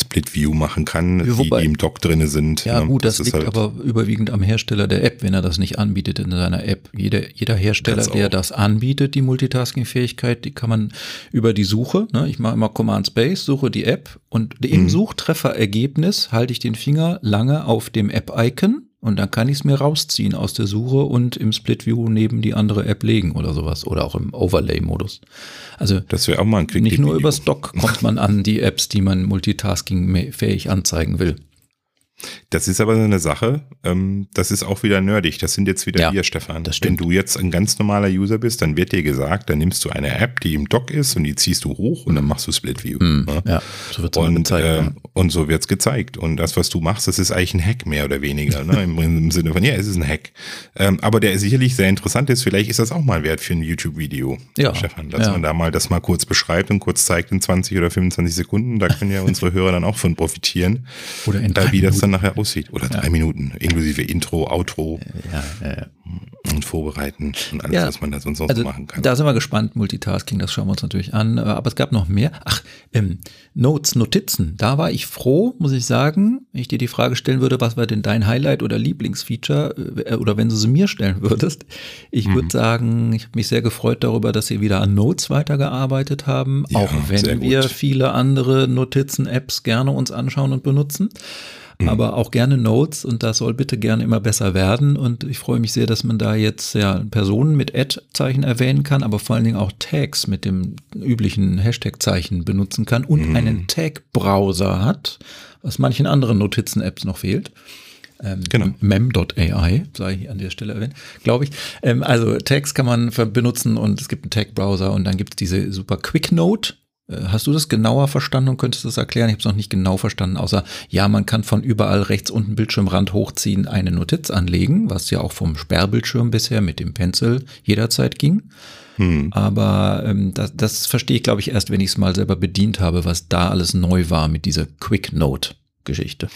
Split View machen kann, ja, wobei, die, im Dock drinne sind. Ja, ne? gut, das, das liegt halt aber überwiegend am Hersteller der App, wenn er das nicht anbietet in seiner App. Jeder, jeder Hersteller, der das anbietet, die Multitasking-Fähigkeit, die kann man über die Suche, ne? ich mache immer Command Space, suche die App und im mhm. Suchtrefferergebnis halte ich den Finger lange auf dem App-Icon und dann kann ich es mir rausziehen aus der Suche und im Split View neben die andere App legen oder sowas. Oder auch im Overlay-Modus. Also das wäre auch mal ein Nicht nur über Stock kommt man an die Apps, die man multitasking-fähig anzeigen will. Das ist aber so eine Sache, ähm, das ist auch wieder nerdig. Das sind jetzt wieder Ja, wir, Stefan. Wenn du jetzt ein ganz normaler User bist, dann wird dir gesagt, dann nimmst du eine App, die im Dock ist und die ziehst du hoch und dann machst du Split View. Hm, ne? ja, so wird es gezeigt. äh, ja. und so wird's gezeigt. Und das, was du machst, das ist eigentlich ein Hack mehr oder weniger. Ne? Im, Im Sinne von, ja, es ist ein Hack. Ähm, aber der sicherlich sehr interessant ist. Vielleicht ist das auch mal wert für ein YouTube-Video, Ja, Stefan. Dass ja. man da mal das mal kurz beschreibt und kurz zeigt in 20 oder 25 Sekunden. Da können ja unsere Hörer dann auch von profitieren, Oder in äh, drei wie das dann Minuten. nachher aussieht. Oder drei Minuten, inklusive Intro, Outro Ja, ja, ja. und Vorbereiten und alles, Ja, was man da sonst noch Also so machen kann. da sind wir gespannt, Multitasking, das schauen wir uns natürlich an. Äh, Aber es gab noch mehr. Ach, ähm, Notes, Notizen. Da war ich froh, muss ich sagen, wenn ich dir die Frage stellen würde, was war denn dein Highlight oder Lieblingsfeature äh, oder wenn du sie mir stellen würdest. Ich Mhm. würde sagen, ich habe mich sehr gefreut darüber, dass sie wieder an Notes weitergearbeitet haben, Ja, auch wenn wir viele andere Notizen-Apps gerne uns anschauen und benutzen. Mhm. Aber auch gerne Notes und das soll bitte gerne immer besser werden. Und ich freue mich sehr, dass man da jetzt ja Personen mit Ad-Zeichen erwähnen kann, aber vor allen Dingen auch Tags mit dem üblichen Hashtag-Zeichen benutzen kann und Mhm. einen Tag-Browser hat, was manchen anderen Notizen-Apps noch fehlt. Ähm, Genau. Mem.ai, sei hier an der Stelle erwähnt, glaube ich. Ähm, also Tags kann man benutzen und es gibt einen Tag-Browser und dann gibt es diese super Quick Note. Äh, Hast du das genauer verstanden und könntest das erklären? Ich habe es noch nicht genau verstanden, außer ja, man kann von überall rechts unten Bildschirmrand hochziehen, eine Notiz anlegen, was ja auch vom Sperrbildschirm bisher mit dem Pencil jederzeit ging. Hm. Aber ähm, das, das verstehe ich, glaube ich, erst, wenn ich es mal selber bedient habe, was da alles neu war mit dieser Quick Note-Geschichte.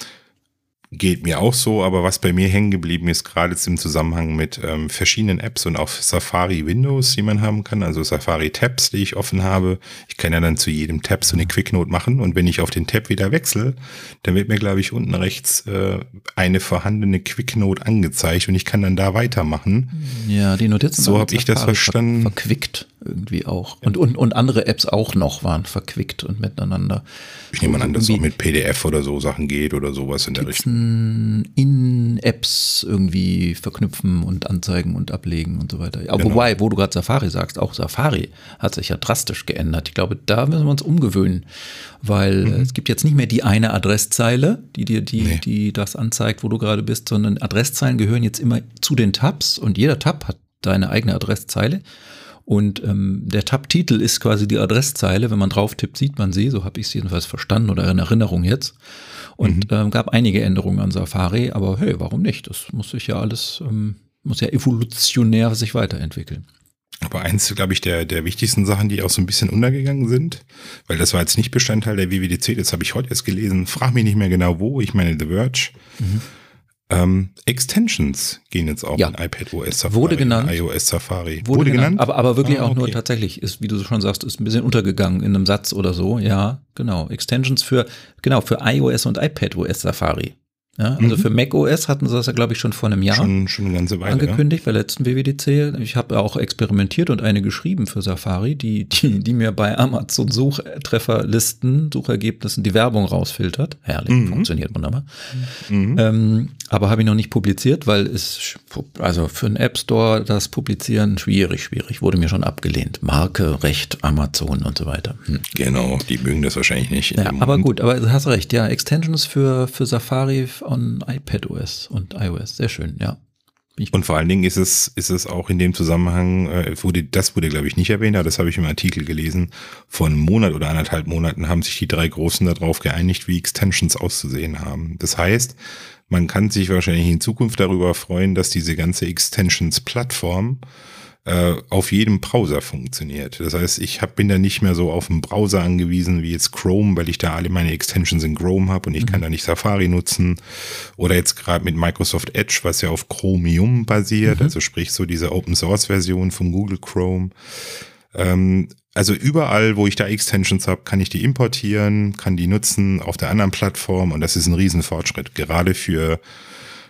Geht mir auch so, aber was bei mir hängen geblieben ist, gerade jetzt im Zusammenhang mit ähm, verschiedenen Apps und auch Safari Windows, die man haben kann, also Safari Tabs, die ich offen habe. Ich kann ja dann zu jedem Tab so eine Quick Note machen und wenn ich auf den Tab wieder wechsle, dann wird mir, glaube ich, unten rechts äh, eine vorhandene Quick Note angezeigt und ich kann dann da weitermachen. Ja, die Notizen So waren hab mit ich das verstanden. Ver verquickt irgendwie auch. Und, und, und andere Apps auch noch waren verquickt und miteinander. Ich nehme an, dass es auch mit PDF oder so Sachen geht oder sowas in der Richtung. In Apps irgendwie verknüpfen und anzeigen und ablegen und so weiter. Aber Genau. wobei, wo du gerade Safari sagst, auch Safari hat sich ja drastisch geändert. Ich glaube, da müssen wir uns umgewöhnen, weil äh, es gibt jetzt nicht mehr die eine Adresszeile, die dir die, Mhm. Nee. die das anzeigt, wo du gerade bist, sondern Adresszeilen gehören jetzt immer zu den Tabs und jeder Tab hat deine eigene Adresszeile. Und ähm, der Tab-Titel ist quasi die Adresszeile. Wenn man drauf tippt, sieht man sie. So habe ich es jedenfalls verstanden oder in Erinnerung jetzt. Und ähm, gab einige Änderungen an Safari, aber hey, warum nicht? Das muss sich ja alles, ähm, muss ja evolutionär sich weiterentwickeln. Aber eins, glaube ich, der, der wichtigsten Sachen, die auch so ein bisschen untergegangen sind, weil das war jetzt nicht Bestandteil der WWDC, das habe ich heute erst gelesen, frag mich nicht mehr genau wo, ich meine The Verge. Ähm, Extensions gehen jetzt auch Ja. in iPad OS Safari, Wurde genannt. iOS Safari. Aber, aber wirklich Ah, auch nur okay. tatsächlich, ist, wie du schon sagst, ist ein bisschen untergegangen in einem Satz oder so. Ja, genau. Extensions für, genau, für iOS und iPadOS Safari. Ja, also Mhm. für macOS hatten sie das ja, glaube ich, schon vor einem Jahr. Schon, schon eine ganze Weile. Ja? angekündigt bei letzten WWDC. Ich habe auch experimentiert und eine geschrieben für Safari, die, die, die mir bei Amazon Suchtrefferlisten, Suchergebnissen die Werbung rausfiltert. Herrlich, Mhm. funktioniert wunderbar. Mhm. Ähm, aber habe ich noch nicht publiziert, weil es, also für einen App Store das Publizieren schwierig, schwierig. Wurde mir schon abgelehnt. Marke, Recht, Amazon und so weiter. Hm. Genau, die mögen das wahrscheinlich nicht. Ja, aber Moment. gut, aber du hast recht, ja, Extensions für, für Safari on iPadOS und iOS, sehr schön, ja. Und vor allen Dingen ist es, ist es auch in dem Zusammenhang, äh, wurde, das wurde, glaube ich, nicht erwähnt, aber das habe ich im Artikel gelesen. Vor einem Monat oder anderthalb Monaten haben sich die drei Großen darauf geeinigt, wie Extensions auszusehen haben. Das heißt, man kann sich wahrscheinlich in Zukunft darüber freuen, dass diese ganze Extensions-Plattform äh, auf jedem Browser funktioniert. Das heißt, ich hab, bin da nicht mehr so auf einen Browser angewiesen wie jetzt Chrome, weil ich da alle meine Extensions in Chrome habe und ich kann da nicht Safari nutzen. Oder jetzt gerade mit Microsoft Edge, was ja auf Chromium basiert, also sprich so diese Open Source Version von Google Chrome. Ähm, also überall, wo ich da Extensions habe, kann ich die importieren, kann die nutzen auf der anderen Plattform und das ist ein Riesenfortschritt, gerade für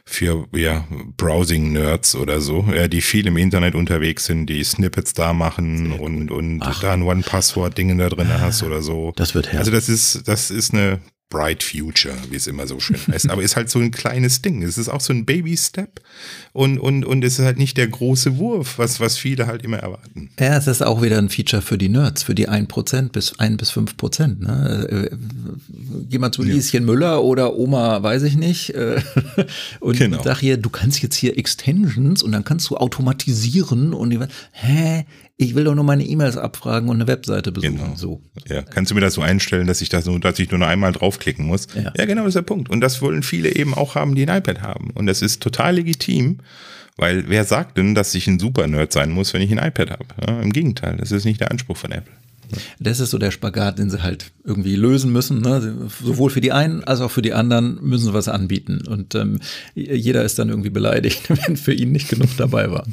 für ja, Browsing-Nerds oder so, ja, die viel im Internet unterwegs sind, die Snippets da machen und, und Ach. da ein One-Password-Dinge da drin hast oder so. Das wird herrlich. Also das ist, das ist eine Bright Future, wie es immer so schön heißt. Aber ist halt so ein kleines Ding. Es ist auch so ein Baby-Step und, und, und es ist halt nicht der große Wurf, was, was viele halt immer erwarten. Ja, es ist auch wieder ein Feature für die Nerds, für die 1% bis 1 bis 5%. Ne? Äh, geh mal zu Lieschen ja. Müller oder Oma, weiß ich nicht, äh, und genau. sag hier, du kannst jetzt hier Extensions und dann kannst du automatisieren und die, hä? Ich will doch nur meine E-Mails abfragen und eine Webseite besuchen. Genau. So. Ja, kannst du mir das so einstellen, dass ich das nur, dass ich nur noch einmal draufklicken muss? Ja. ja, genau, das ist der Punkt. Und das wollen viele eben auch haben, die ein iPad haben. Und das ist total legitim, weil wer sagt denn, dass ich ein Super-Nerd sein muss, wenn ich ein iPad habe? Ja, Im Gegenteil, das ist nicht der Anspruch von Apple. Das ist so der Spagat, den sie halt irgendwie lösen müssen. Ne? Sowohl für die einen als auch für die anderen müssen sie was anbieten. Und ähm, jeder ist dann irgendwie beleidigt, wenn für ihn nicht genug dabei war.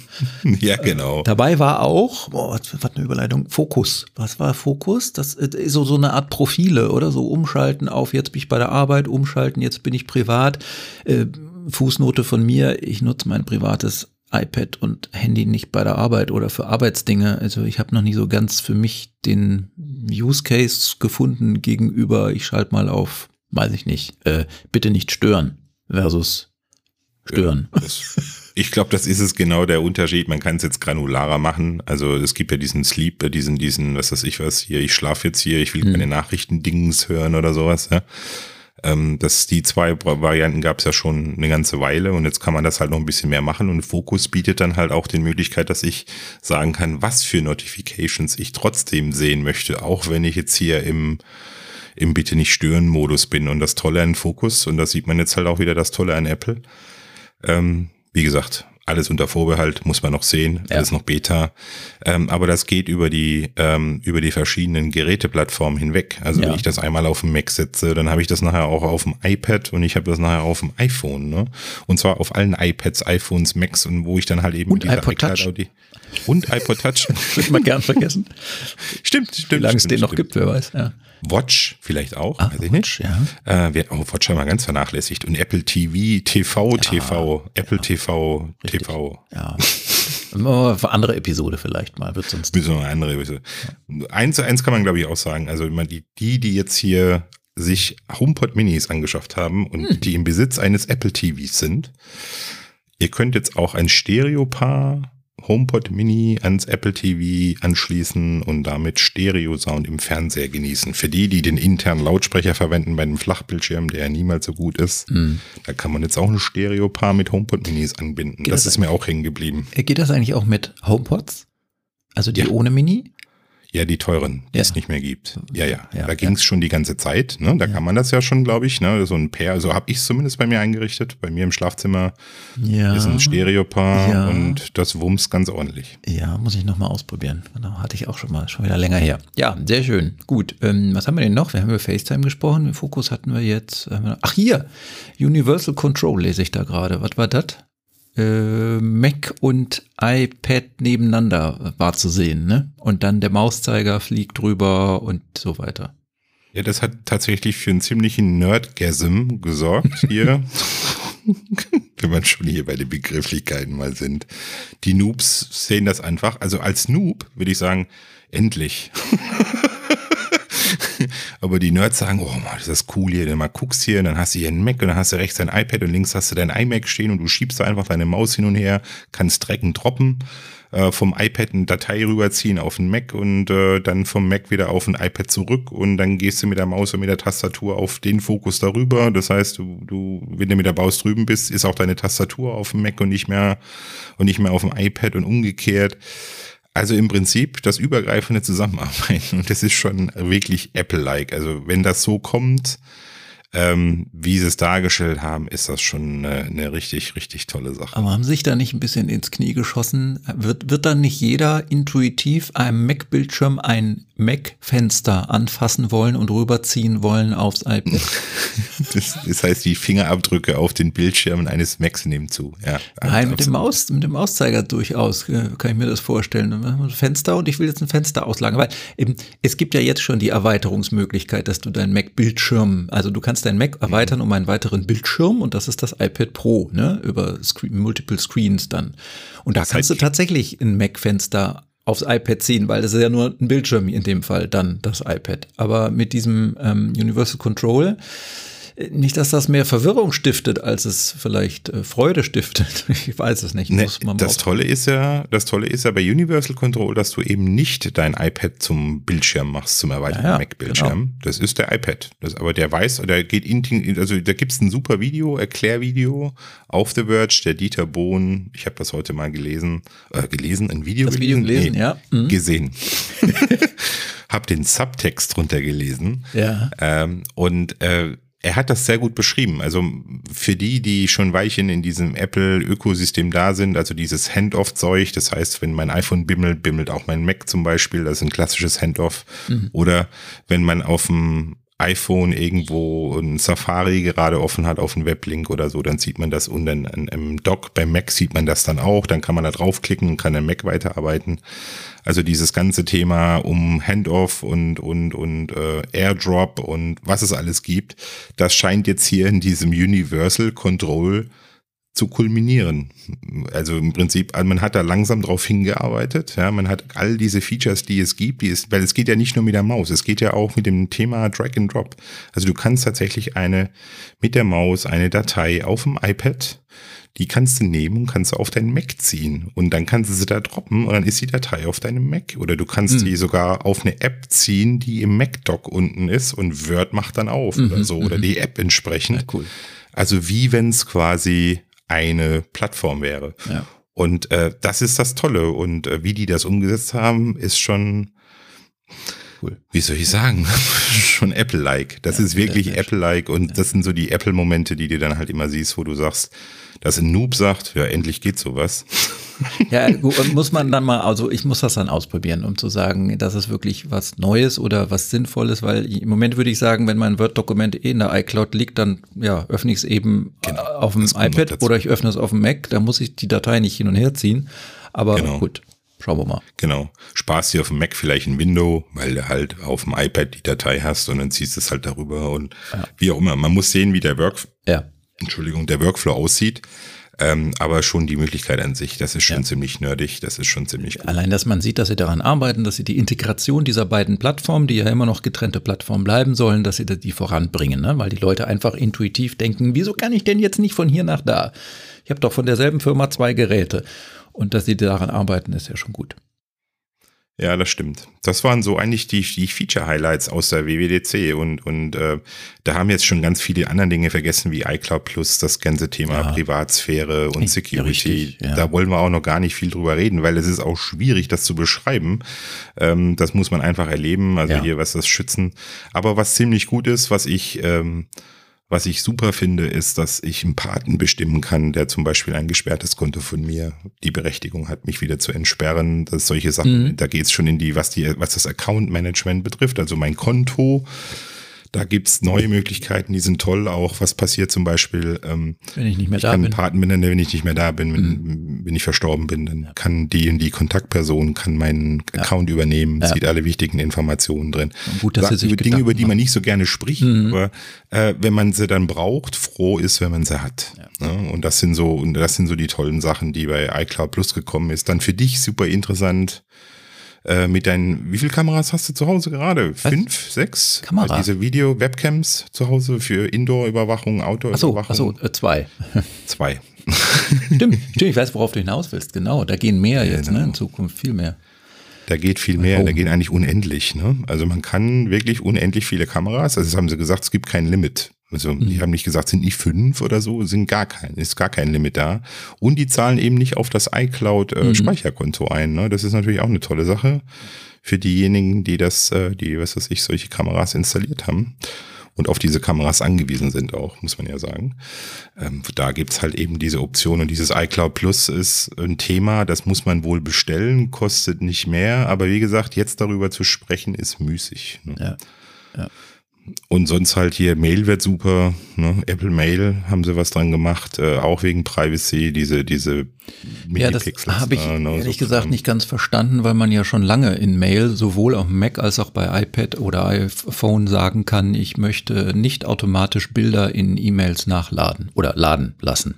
Ja, genau. Äh, dabei war auch, boah, was, was eine Überleitung, Fokus. Was war Fokus? Das ist so, so eine Art Profile, oder? So umschalten auf, jetzt bin ich bei der Arbeit, umschalten, jetzt bin ich privat. Äh, Fußnote von mir, ich nutze mein privates iPad und Handy nicht bei der Arbeit oder für Arbeitsdinge. Also ich habe noch nie so ganz für mich den Use Case gefunden gegenüber, ich schalte mal auf, weiß ich nicht, äh, bitte nicht stören versus stören. Ja, ich glaube, das ist es genau der Unterschied. Man kann es jetzt granularer machen. Also es gibt ja diesen Sleep, äh, diesen, diesen, was weiß ich was, hier, ich schlafe jetzt hier, ich will hm. keine Nachrichtendings hören oder sowas. Ja. Ähm, das, die zwei Varianten gab es ja schon eine ganze Weile und jetzt kann man das halt noch ein bisschen mehr machen und Focus bietet dann halt auch die Möglichkeit, dass ich sagen kann, was für Notifications ich trotzdem sehen möchte, auch wenn ich jetzt hier im im Bitte nicht stören Modus bin und das Tolle an Focus und das sieht man jetzt halt auch wieder das Tolle an Apple. Ähm, wie gesagt, alles unter Vorbehalt, muss man noch sehen, ja. alles noch Beta. Ähm, aber das geht über die, ähm, über die verschiedenen Geräteplattformen hinweg. Also ja. wenn ich das einmal auf dem Mac setze, dann habe ich das nachher auch auf dem iPad und ich habe das nachher auf dem iPhone. Ne? Und zwar auf allen iPads, iPhones, Macs und wo ich dann halt eben und iPod Touch. Audi und iPod Touch. Wird man gern vergessen. stimmt, stimmt. Wie lange es den noch gibt, wer weiß. Ja. Watch vielleicht auch, ah, weiß ich nicht. Ja. Äh, wird, oh, Watch haben wir ganz vernachlässigt. Und Apple TV, TV, ja, TV, Apple ja, TV, richtig. TV. Ja. Andere Episode vielleicht mal, wird sonst. So eine andere Episode. Eins zu eins kann man, glaube ich, auch sagen. Also die, die, die jetzt hier sich HomePod Minis angeschafft haben und hm. die im Besitz eines Apple TVs sind, ihr könnt jetzt auch ein Stereopaar HomePod Mini ans Apple TV anschließen und damit Stereo-Sound im Fernseher genießen. Für die, die den internen Lautsprecher verwenden bei einem Flachbildschirm, der ja niemals so gut ist, mhm. da kann man jetzt auch ein Stereo-Paar mit HomePod Minis anbinden. Das, das ist mir auch hängen geblieben. Geht das eigentlich auch mit HomePods? Also die ja. ohne Mini? Ja, die teuren, die ja. es nicht mehr gibt. Ja, ja. ja da ging es ja. schon die ganze Zeit. Ne? Da kann man das ja schon, glaube ich. Ne? So ein Pair, so habe ich es zumindest bei mir eingerichtet. Bei mir im Schlafzimmer ja. ist ein Stereopaar und das wumms ganz ordentlich. Ja, muss ich nochmal ausprobieren. Genau, hatte ich auch schon mal, schon wieder länger her. Ja, sehr schön. Gut. Ähm, was haben wir denn noch? Wir haben über FaceTime gesprochen. Den Fokus hatten wir jetzt. Ach, hier. Universal Control lese ich da gerade. Was war das? Äh, Mac und iPad nebeneinander war zu sehen, ne? Und dann der Mauszeiger fliegt drüber und so weiter. Ja, das hat tatsächlich für einen ziemlichen Nerdgasm gesorgt hier. Wenn man schon hier bei den Begrifflichkeiten mal sind. Die Noobs sehen das einfach. Also als Noob würde ich sagen, endlich. Aber die Nerds sagen, oh Mann, ist das cool hier, dann mal guckst hier, dann hast du hier einen Mac und dann hast du rechts dein iPad und links hast du dein iMac stehen und du schiebst da einfach deine Maus hin und her, kannst Drecken droppen, äh, vom iPad eine Datei rüberziehen auf den Mac und äh, dann vom Mac wieder auf ein iPad zurück und dann gehst du mit der Maus und mit der Tastatur auf den Fokus darüber. Das heißt, du, du, wenn du mit der Maus drüben bist, ist auch deine Tastatur auf dem Mac und nicht mehr und nicht mehr auf dem iPad und umgekehrt. Also im Prinzip das übergreifende Zusammenarbeiten. Und das ist schon wirklich Apple-like. Also wenn das so kommt, ähm, wie sie es dargestellt haben, ist das schon eine, eine, richtig, richtig tolle Sache. Aber haben sich da nicht ein bisschen ins Knie geschossen? Wird, wird dann nicht jeder intuitiv einem Mac-Bildschirm ein Mac-Fenster anfassen wollen und rüberziehen wollen aufs iPad? das, das, heißt, die Fingerabdrücke auf den Bildschirmen eines Macs nehmen zu. Ja, Nein, mit dem, Maus, mit dem Mauszeiger durchaus äh, kann ich mir das vorstellen. Ein Fenster und ich will jetzt ein Fenster auslagern, weil eben, es gibt ja jetzt schon die Erweiterungsmöglichkeit, dass du deinen Mac-Bildschirm, also du kannst kannst dein Mac erweitern um einen weiteren Bildschirm und das ist das iPad Pro, ne, über Screen, Multiple Screens dann. Und da das kannst du tatsächlich ein Mac-Fenster aufs iPad ziehen, weil das ist ja nur ein Bildschirm in dem Fall dann das iPad. Aber mit diesem ähm, Universal Control nicht, dass das mehr Verwirrung stiftet, als es vielleicht äh, Freude stiftet. Ich weiß es nicht. Nee, das Tolle ist ja, das Tolle ist ja bei Universal Control, dass du eben nicht dein iPad zum Bildschirm machst, zum erweiterten ja, ja, Mac-Bildschirm. Genau. Das ist der iPad. Das, aber der weiß, der geht in, also da gibt's ein super Video, Erklärvideo auf The Verge, der Dieter Bohn, ich habe das heute mal gelesen, äh, gelesen, ein Video das gelesen, Video gelesen nee, ja. Mhm. Gesehen. hab den Subtext drunter gelesen. Ja. Ähm, und äh, er hat das sehr gut beschrieben. Also für die, die schon Weilchen in diesem Apple-Ökosystem da sind, also dieses Handoff-Zeug, das heißt, wenn mein iPhone bimmelt, bimmelt auch mein Mac zum Beispiel, das ist ein klassisches Handoff. Mhm. Oder wenn man auf dem iPhone irgendwo ein Safari gerade offen hat auf einen Weblink oder so, dann sieht man das und dann im Dock beim Mac sieht man das dann auch, dann kann man da draufklicken und kann im Mac weiterarbeiten. Also dieses ganze Thema um Handoff und und und äh, AirDrop und was es alles gibt, das scheint jetzt hier in diesem Universal Control zu kulminieren. Also im Prinzip, also man hat da langsam drauf hingearbeitet. Ja, man hat all diese Features, die es gibt, die es, weil es geht ja nicht nur mit der Maus, es geht ja auch mit dem Thema Drag and Drop. Also du kannst tatsächlich eine mit der Maus eine Datei auf dem iPad, die kannst du nehmen und kannst du auf deinen Mac ziehen und dann kannst du sie da droppen und dann ist die Datei auf deinem Mac oder du kannst mhm. die sogar auf eine App ziehen, die im Mac Dock unten ist und Word macht dann auf mhm, oder so oder mhm. die App entsprechend. Ja, cool. Also wie wenn es quasi eine Plattform wäre. Ja. Und äh, das ist das Tolle. Und äh, wie die das umgesetzt haben, ist schon, cool. wie soll ich sagen, schon Apple-like. Das ja, ist wirklich Apple-like und ja. das sind so die Apple-Momente, die du dann halt immer siehst, wo du sagst, dass ein Noob sagt, ja, endlich geht sowas. Ja, muss man dann mal, also ich muss das dann ausprobieren, um zu sagen, das ist wirklich was Neues oder was Sinnvolles, weil im Moment würde ich sagen, wenn mein Word-Dokument eh in der iCloud liegt, dann ja, öffne ich es eben genau, auf dem iPad oder ich öffne es auf dem Mac, da muss ich die Datei nicht hin und her ziehen. Aber genau. gut, Schauen wir mal. Genau. Sparst dir auf dem Mac vielleicht ein Window, weil du halt auf dem iPad die Datei hast und dann ziehst du es halt darüber und ja. wie auch immer. Man muss sehen, wie der Work, ja. Entschuldigung, der Workflow aussieht. Ähm, aber schon die Möglichkeit an sich, das ist schon ja. ziemlich nerdig, das ist schon ziemlich gut. Allein, dass man sieht, dass sie daran arbeiten, dass sie die Integration dieser beiden Plattformen, die ja immer noch getrennte Plattformen bleiben sollen, dass sie die voranbringen, ne? weil die Leute einfach intuitiv denken, wieso kann ich denn jetzt nicht von hier nach da? Ich habe doch von derselben Firma zwei Geräte. Und dass sie daran arbeiten, ist ja schon gut. Ja, das stimmt. Das waren so eigentlich die, die Feature-Highlights aus der WWDC und, und äh, da haben jetzt schon ganz viele andere Dinge vergessen, wie iCloud Plus, das ganze Thema ja. Privatsphäre und Security. Richtig, ja. Da wollen wir auch noch gar nicht viel drüber reden, weil es ist auch schwierig, das zu beschreiben. Ähm, das muss man einfach erleben, also ja. hier was das Schützen. Aber was ziemlich gut ist, was ich ähm, was ich super finde, ist, dass ich einen Paten bestimmen kann, der zum Beispiel ein gesperrtes Konto von mir die Berechtigung hat, mich wieder zu entsperren. Das solche Sachen, mhm. da geht es schon in die, was die, was das Account Management betrifft, also mein Konto da gibt's neue Möglichkeiten, die sind toll. Auch was passiert zum Beispiel, ähm, wenn ich nicht mehr ich da kann bin. Paten benennen, wenn ich nicht mehr da bin, wenn, mhm. wenn ich verstorben bin, dann ja. kann die und die Kontaktperson kann meinen ja. Account übernehmen, ja. sieht alle wichtigen Informationen drin. Gut, dass Sagt, über Dinge, über die man nicht so gerne spricht, mhm. aber äh, wenn man sie dann braucht, froh ist, wenn man sie hat. Ne? Und das sind so, und das sind so die tollen Sachen, die bei iCloud Plus gekommen ist. Dann für dich super interessant äh, mit deinen, wie viele Kameras hast du zu Hause gerade? Fünf, Was? sechs? Kameras? Also diese Video-Webcams zu Hause für Indoor-Überwachung, Outdoor-Überwachung? Achso, ach so, äh, zwei. Zwei. stimmt, stimmt, ich weiß, worauf du hinaus willst. Genau, da gehen mehr ja, jetzt, genau. ne? in Zukunft viel mehr. Da geht viel mehr, oh. da geht eigentlich unendlich. Ne? Also man kann wirklich unendlich viele Kameras, also das haben sie gesagt, es gibt kein Limit. Also mhm. die haben nicht gesagt, sind nicht fünf oder so, sind gar kein, ist gar kein Limit da. Und die zahlen eben nicht auf das iCloud-Speicherkonto äh, mhm. ein. Ne? Das ist natürlich auch eine tolle Sache für diejenigen, die das, äh, die, was weiß ich, solche Kameras installiert haben und auf diese Kameras angewiesen sind auch, muss man ja sagen. Ähm, da gibt's halt eben diese Option und dieses iCloud Plus ist ein Thema, das muss man wohl bestellen, kostet nicht mehr, aber wie gesagt, jetzt darüber zu sprechen, ist müßig. Ne? Ja. ja. Und sonst halt hier Mail wird super, ne? Apple Mail haben sie was dran gemacht, äh, auch wegen Privacy, diese, diese Ja, das habe ich äh, ehrlich so gesagt nicht ganz verstanden, weil man ja schon lange in Mail sowohl auf Mac als auch bei iPad oder iPhone sagen kann, ich möchte nicht automatisch Bilder in E-Mails nachladen oder laden lassen.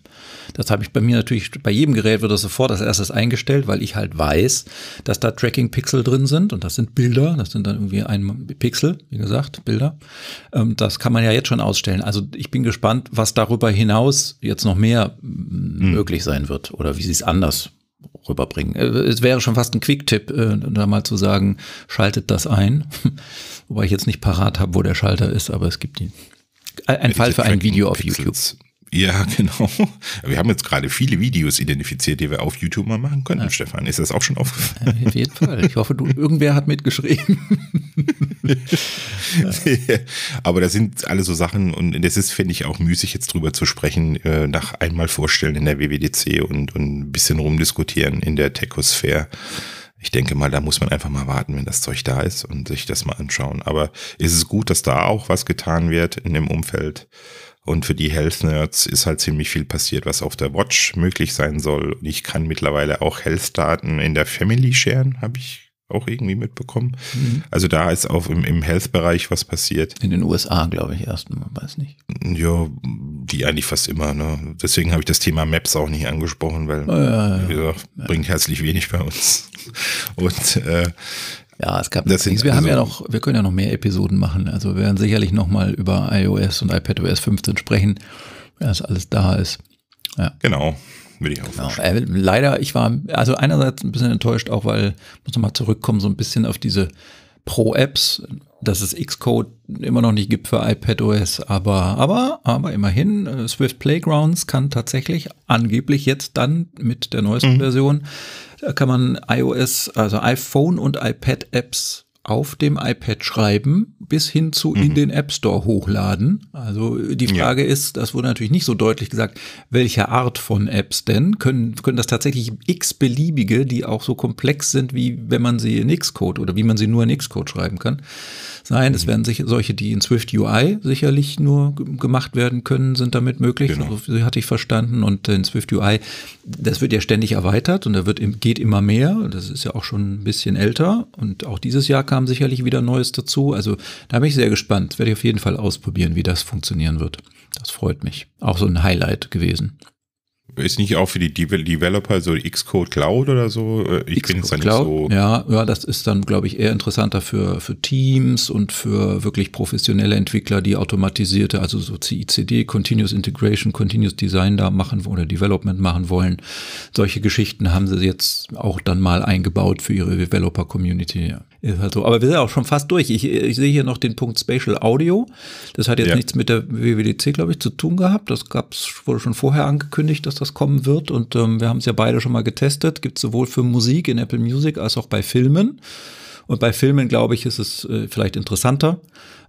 Das habe ich bei mir natürlich, bei jedem Gerät wird das sofort als erstes eingestellt, weil ich halt weiß, dass da Tracking-Pixel drin sind und das sind Bilder, das sind dann irgendwie ein Pixel, wie gesagt, Bilder. Ähm, das kann man ja jetzt schon ausstellen. Also ich bin gespannt, was darüber hinaus jetzt noch mehr mhm. möglich sein wird oder wie sie es anders rüberbringen. Äh, es wäre schon fast ein Quick-Tipp, äh, da mal zu sagen, schaltet das ein. Wobei ich jetzt nicht parat habe, wo der Schalter ist, aber es gibt ihn. Ein Fall für ein Video auf YouTube. Ja, genau. Wir haben jetzt gerade viele Videos identifiziert, die wir auf YouTube mal machen können, ja. Stefan. Ist das auch schon aufgefallen? Auf jeden Fall. Ich hoffe, du, irgendwer hat mitgeschrieben. Aber das sind alle so Sachen und das ist, finde ich, auch müßig, jetzt drüber zu sprechen, äh, nach einmal vorstellen in der WWDC und, und ein bisschen rumdiskutieren in der Techosphäre. Ich denke mal, da muss man einfach mal warten, wenn das Zeug da ist und sich das mal anschauen. Aber ist es gut, dass da auch was getan wird in dem Umfeld? Und für die Health Nerds ist halt ziemlich viel passiert, was auf der Watch möglich sein soll. Und ich kann mittlerweile auch Health-Daten in der Family sharen, habe ich auch irgendwie mitbekommen. Mhm. Also da ist auch im, im Health-Bereich was passiert. In den USA, glaube ich, erst, man weiß nicht. Ja, die eigentlich fast immer. Ne? Deswegen habe ich das Thema Maps auch nicht angesprochen, weil, oh, ja, ja, wie gesagt, ja. bringt herzlich wenig bei uns. Und äh, ja, es gab das sind, wir haben ja also noch, wir können ja noch mehr Episoden machen. Also wir werden sicherlich noch mal über iOS und iPadOS 15 sprechen, wenn das alles da ist. Ja. Genau. Würde ich auch genau. Äh, leider, ich war also einerseits ein bisschen enttäuscht, auch weil, muss noch mal zurückkommen, so ein bisschen auf diese Pro-Apps, dass es Xcode immer noch nicht gibt für iPadOS, aber, aber, aber immerhin, äh, Swift Playgrounds kann tatsächlich angeblich jetzt dann mit der neuesten mhm. Version, da kann man iOS, also iPhone und iPad-Apps auf dem iPad schreiben, bis hin zu mhm. in den App Store hochladen. Also die Frage ja. ist, das wurde natürlich nicht so deutlich gesagt, welche Art von Apps denn? Können, können das tatsächlich x-beliebige, die auch so komplex sind, wie wenn man sie in Xcode oder wie man sie nur in Xcode schreiben kann? Sein. Es werden sich solche, die in Swift UI sicherlich nur gemacht werden können, sind damit möglich. Genau. So hatte ich verstanden. Und in Swift UI, das wird ja ständig erweitert und da wird, geht immer mehr. Das ist ja auch schon ein bisschen älter. Und auch dieses Jahr kam sicherlich wieder Neues dazu. Also da bin ich sehr gespannt. Das werde ich auf jeden Fall ausprobieren, wie das funktionieren wird. Das freut mich. Auch so ein Highlight gewesen. Ist nicht auch für die Developer so Xcode Cloud oder so? Äh, ich bin jetzt Cloud, so. Ja, ja, das ist dann, glaube ich, eher interessanter für, für Teams und für wirklich professionelle Entwickler, die automatisierte, also so CICD, Continuous Integration, Continuous Design da machen oder Development machen wollen. Solche Geschichten haben sie jetzt auch dann mal eingebaut für ihre Developer Community. Ja. Ist halt so. Aber wir sind auch schon fast durch. Ich, ich sehe hier noch den Punkt Spatial Audio. Das hat jetzt ja. nichts mit der WWDC, glaube ich, zu tun gehabt. Das gab's, wurde schon vorher angekündigt, dass das kommen wird. Und ähm, wir haben es ja beide schon mal getestet. Gibt sowohl für Musik in Apple Music als auch bei Filmen. Und bei Filmen, glaube ich, ist es äh, vielleicht interessanter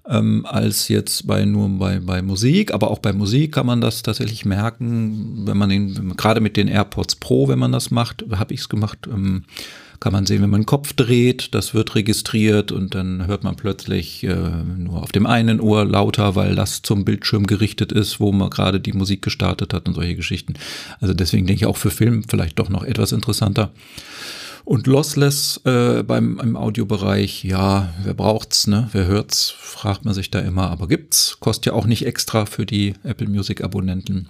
ähm, als jetzt bei nur bei, bei Musik. Aber auch bei Musik kann man das tatsächlich merken, wenn man den, gerade mit den AirPods Pro, wenn man das macht, habe ich es gemacht, ähm, kann man sehen, wenn man den Kopf dreht, das wird registriert und dann hört man plötzlich äh, nur auf dem einen Ohr lauter, weil das zum Bildschirm gerichtet ist, wo man gerade die Musik gestartet hat und solche Geschichten. Also deswegen denke ich auch für Film vielleicht doch noch etwas interessanter. Und Lossless äh, beim im Audiobereich, ja, wer braucht's, ne? Wer hört's, fragt man sich da immer, aber gibt's, kostet ja auch nicht extra für die Apple Music Abonnenten.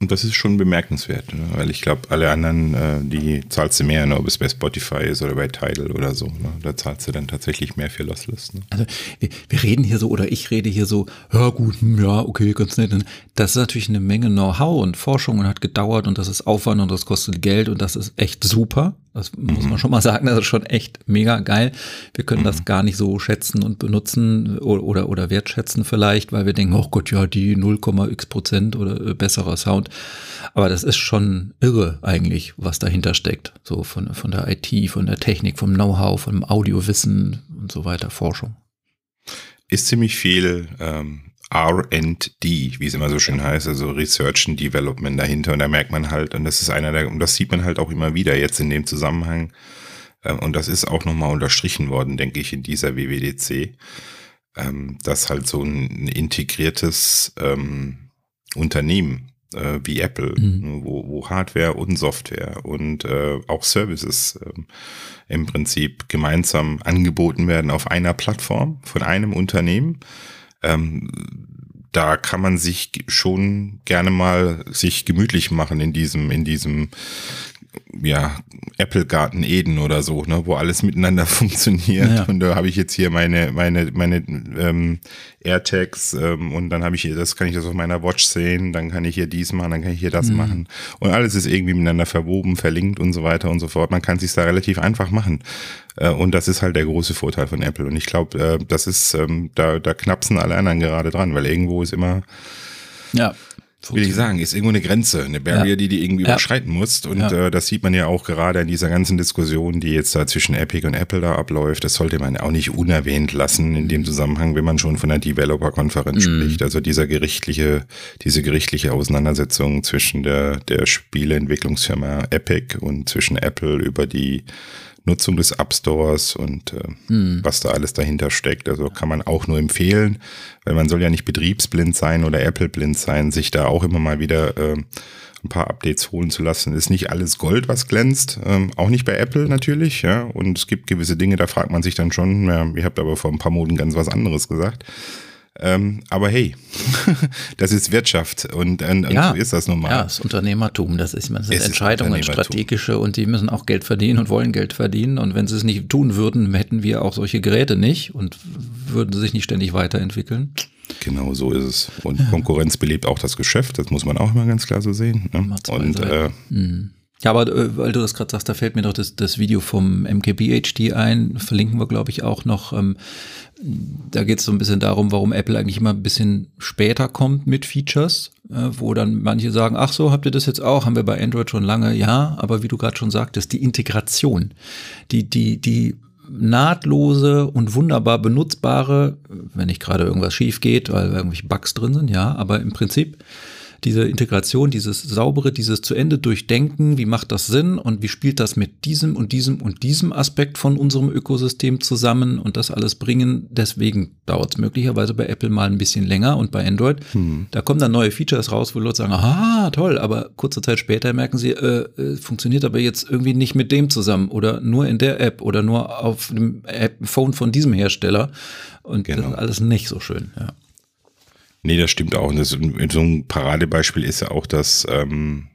Und das ist schon bemerkenswert, ne? weil ich glaube, alle anderen, äh, die zahlst du mehr, ne? ob es bei Spotify ist oder bei Tidal oder so. Ne? Da zahlst du dann tatsächlich mehr für Lossless. Ne? Also wir, wir, reden hier so oder ich rede hier so, ja gut, hm, ja, okay, ganz nett. Das ist natürlich eine Menge Know-how und Forschung und hat gedauert und das ist Aufwand und das kostet Geld und das ist echt super. Das muss man mhm. schon mal sagen, das ist schon echt mega geil. Wir können mhm. das gar nicht so schätzen und benutzen oder, oder, oder wertschätzen vielleicht, weil wir denken, oh Gott, ja, die 0,x Prozent oder äh, besserer Sound. Aber das ist schon irre eigentlich, was dahinter steckt. So von, von der IT, von der Technik, vom Know-how, vom Audiowissen und so weiter, Forschung. Ist ziemlich viel ähm, RD, wie es immer so schön heißt, also Research and Development dahinter. Und da merkt man halt, und das ist einer der, und das sieht man halt auch immer wieder jetzt in dem Zusammenhang. Ähm, und das ist auch nochmal unterstrichen worden, denke ich, in dieser WWDC. ähm, dass halt so ein integriertes ähm, Unternehmen äh, wie Apple, mhm. Ne, wo, wo Hardware und Software und äh, auch Services äh, im Prinzip gemeinsam angeboten werden auf einer Plattform von einem Unternehmen. Ähm, da kann man sich schon gerne mal sich gemütlich machen in diesem, in diesem ja, Apple Garten Eden oder so, ne, wo alles miteinander funktioniert. Ja. Und da habe ich jetzt hier meine, meine, meine ähm, AirTags ähm, und dann habe ich hier, das kann ich das auf meiner Watch sehen, dann kann ich hier dies machen, dann kann ich hier das mhm. machen. Und alles ist irgendwie miteinander verwoben, verlinkt und so weiter und so fort. Man kann es sich da relativ einfach machen. Äh, und das ist halt der große Vorteil von Apple. Und ich glaube, äh, das ist, ähm, da, da knapsen alle anderen gerade dran, weil irgendwo ist immer ja will ich sagen, ist irgendwo eine Grenze, eine Barrier, ja. die du irgendwie ja. überschreiten musst. Und ja. äh, das sieht man ja auch gerade in dieser ganzen Diskussion, die jetzt da zwischen Epic und Apple da abläuft. Das sollte man auch nicht unerwähnt lassen in dem Zusammenhang, wenn man schon von der Developer-Konferenz mhm. spricht. Also dieser gerichtliche, diese gerichtliche Auseinandersetzung zwischen der, der Spieleentwicklungsfirma Epic und zwischen Apple über die Nutzung des App Stores und äh, hm. was da alles dahinter steckt. Also kann man auch nur empfehlen, weil man soll ja nicht betriebsblind sein oder Apple blind sein, sich da auch immer mal wieder äh, ein paar Updates holen zu lassen. Ist nicht alles Gold, was glänzt, ähm, auch nicht bei Apple natürlich, ja. Und es gibt gewisse Dinge, da fragt man sich dann schon, ja, ihr habt aber vor ein paar Monaten ganz was anderes gesagt. Ähm, aber hey, das ist Wirtschaft und, und, ja, so ist das nun mal. Ja, das Entscheidertum. Das, ist, das sind es Entscheidungen, strategische und die müssen auch Geld verdienen und wollen Geld verdienen. Und wenn sie es nicht tun würden, hätten wir auch solche Geräte nicht und würden sich nicht ständig weiterentwickeln. Genau so ist es. Und ja. Konkurrenz belebt auch das Geschäft, das muss man auch immer ganz klar so sehen. Ne? Und äh, mhm. Ja, aber äh, weil du das gerade sagst, da fällt mir doch das, das Video vom MKBHD ein, verlinken wir, glaube ich, auch noch. Ähm, da geht es so ein bisschen darum, warum Apple eigentlich immer ein bisschen später kommt mit Features, äh, wo dann manche sagen, ach so, habt ihr das jetzt auch? Haben wir bei Android schon lange? Ja, aber wie du gerade schon sagtest, die Integration, die, die, die nahtlose und wunderbar benutzbare, wenn nicht gerade irgendwas schief geht, weil irgendwelche Bugs drin sind, ja, aber im Prinzip diese Integration, dieses saubere, dieses zu Ende durchdenken, wie macht das Sinn und wie spielt das mit diesem und diesem und diesem Aspekt von unserem Ökosystem zusammen und das alles bringen. Deswegen dauert es möglicherweise bei Apple mal ein bisschen länger und bei Android. Hm. Da kommen dann neue Features raus, wo Leute sagen, ah, toll, aber kurze Zeit später merken sie, äh, äh, funktioniert aber jetzt irgendwie nicht mit dem zusammen oder nur in der App oder nur auf dem App Phone von diesem Hersteller. Und genau. das ist alles nicht so schön, ja. Nee, das stimmt auch. Und das, so ein Paradebeispiel ist ja auch, dass ähm,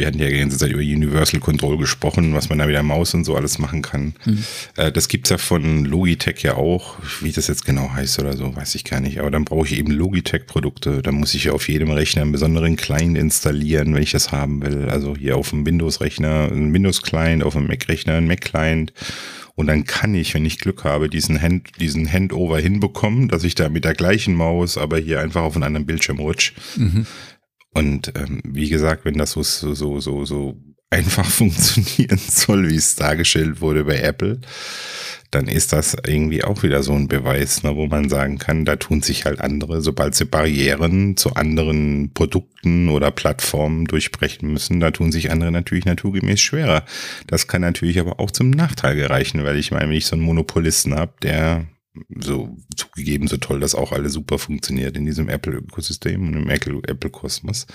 wir hatten ja die ganze Zeit über Universal Control gesprochen, was man da mit der Maus und so alles machen kann. Mhm. Äh, das gibt's ja von Logitech ja auch. Wie das jetzt genau heißt oder so, weiß ich gar nicht. Aber dann brauche ich eben Logitech-Produkte. Da muss ich ja auf jedem Rechner einen besonderen Client installieren, wenn ich das haben will. Also hier auf dem Windows-Rechner ein Windows-Client, auf dem Mac-Rechner ein Mac-Client. Und dann kann ich, wenn ich Glück habe, diesen, Hand, diesen Handover hinbekommen, dass ich da mit der gleichen Maus, aber hier einfach auf einen anderen Bildschirm rutsche. Mhm. Und ähm, wie gesagt, wenn das so, so, so, so einfach funktionieren soll, wie es dargestellt wurde bei Apple, dann ist das irgendwie auch wieder so ein Beweis, ne, wo man sagen kann, da tun sich halt andere, sobald sie Barrieren zu anderen Produkten oder Plattformen durchbrechen müssen, da tun sich andere natürlich naturgemäß schwerer. Das kann natürlich aber auch zum Nachteil gereichen, weil ich meine, wenn ich so einen Monopolisten habe, der so zugegeben so toll, dass auch alles super funktioniert in diesem Apple-Ökosystem und im Apple-Kosmos.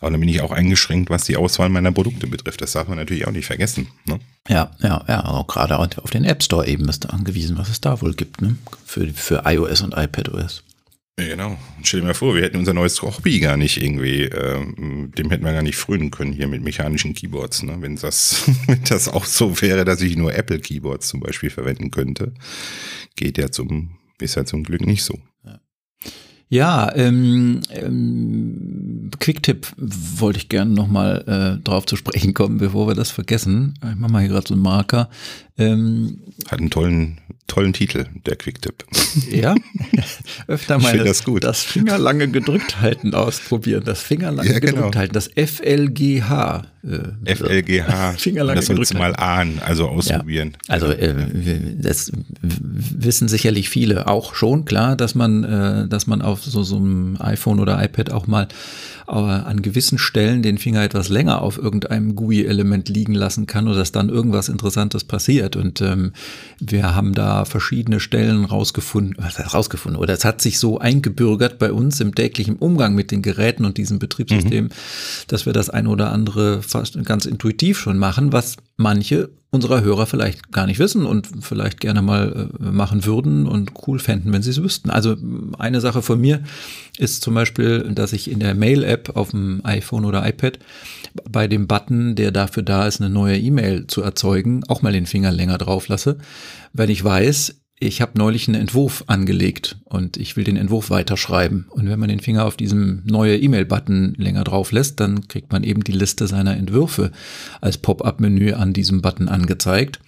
Aber dann bin ich auch eingeschränkt, was die Auswahl meiner Produkte betrifft. Das darf man natürlich auch nicht vergessen. Ne? Ja, ja, ja. Auch gerade auf den App Store eben ist da angewiesen, was es da wohl gibt, ne? Für, für iOS und iPadOS. Ja, genau. Stell dir mal vor, wir hätten unser neues Hobby gar nicht irgendwie, ähm, dem hätten wir gar nicht frönen können hier mit mechanischen Keyboards, ne? Wenn das, wenn das auch so wäre, dass ich nur Apple Keyboards zum Beispiel verwenden könnte, geht ja zum, ist ja zum Glück nicht so. Ja. Ähm, ähm, Quick-Tipp wollte ich gerne nochmal äh, drauf zu sprechen kommen, bevor wir das vergessen. Ich mache mal hier gerade so einen Marker. Ähm, Hat einen tollen, tollen Titel, der Quick-Tipp. Ja, öfter mal das, gut. das Fingerlange gedrückt halten ausprobieren. Das Fingerlange ja, genau. gedrückt halten, das FLGH. Äh, FLGH, Fingerlange das sollst du mal ahnen, also ausprobieren. Ja. Also äh, das wissen sicherlich viele auch schon, klar, dass man, äh, dass man auf so, so einem iPhone oder iPad auch mal aber an gewissen Stellen den Finger etwas länger auf irgendeinem GUI-Element liegen lassen kann oder dass dann irgendwas Interessantes passiert. Und ähm, wir haben da verschiedene Stellen rausgefunden, was heißt rausgefunden, oder es hat sich so eingebürgert bei uns im täglichen Umgang mit den Geräten und diesem Betriebssystem, mhm. dass wir das ein oder andere fast ganz intuitiv schon machen, was manche unserer Hörer vielleicht gar nicht wissen und vielleicht gerne mal äh, machen würden und cool fänden, wenn sie es wüssten. Also eine Sache von mir ist zum Beispiel, dass ich in der Mail-App auf dem iPhone oder iPad bei dem Button, der dafür da ist, eine neue E-Mail zu erzeugen, auch mal den Finger länger drauf lasse, wenn ich weiß, ich habe neulich einen Entwurf angelegt und ich will den Entwurf weiterschreiben. Und wenn man den Finger auf diesem neue E-Mail-Button länger drauf lässt, dann kriegt man eben die Liste seiner Entwürfe als Pop-up-Menü an diesem Button angezeigt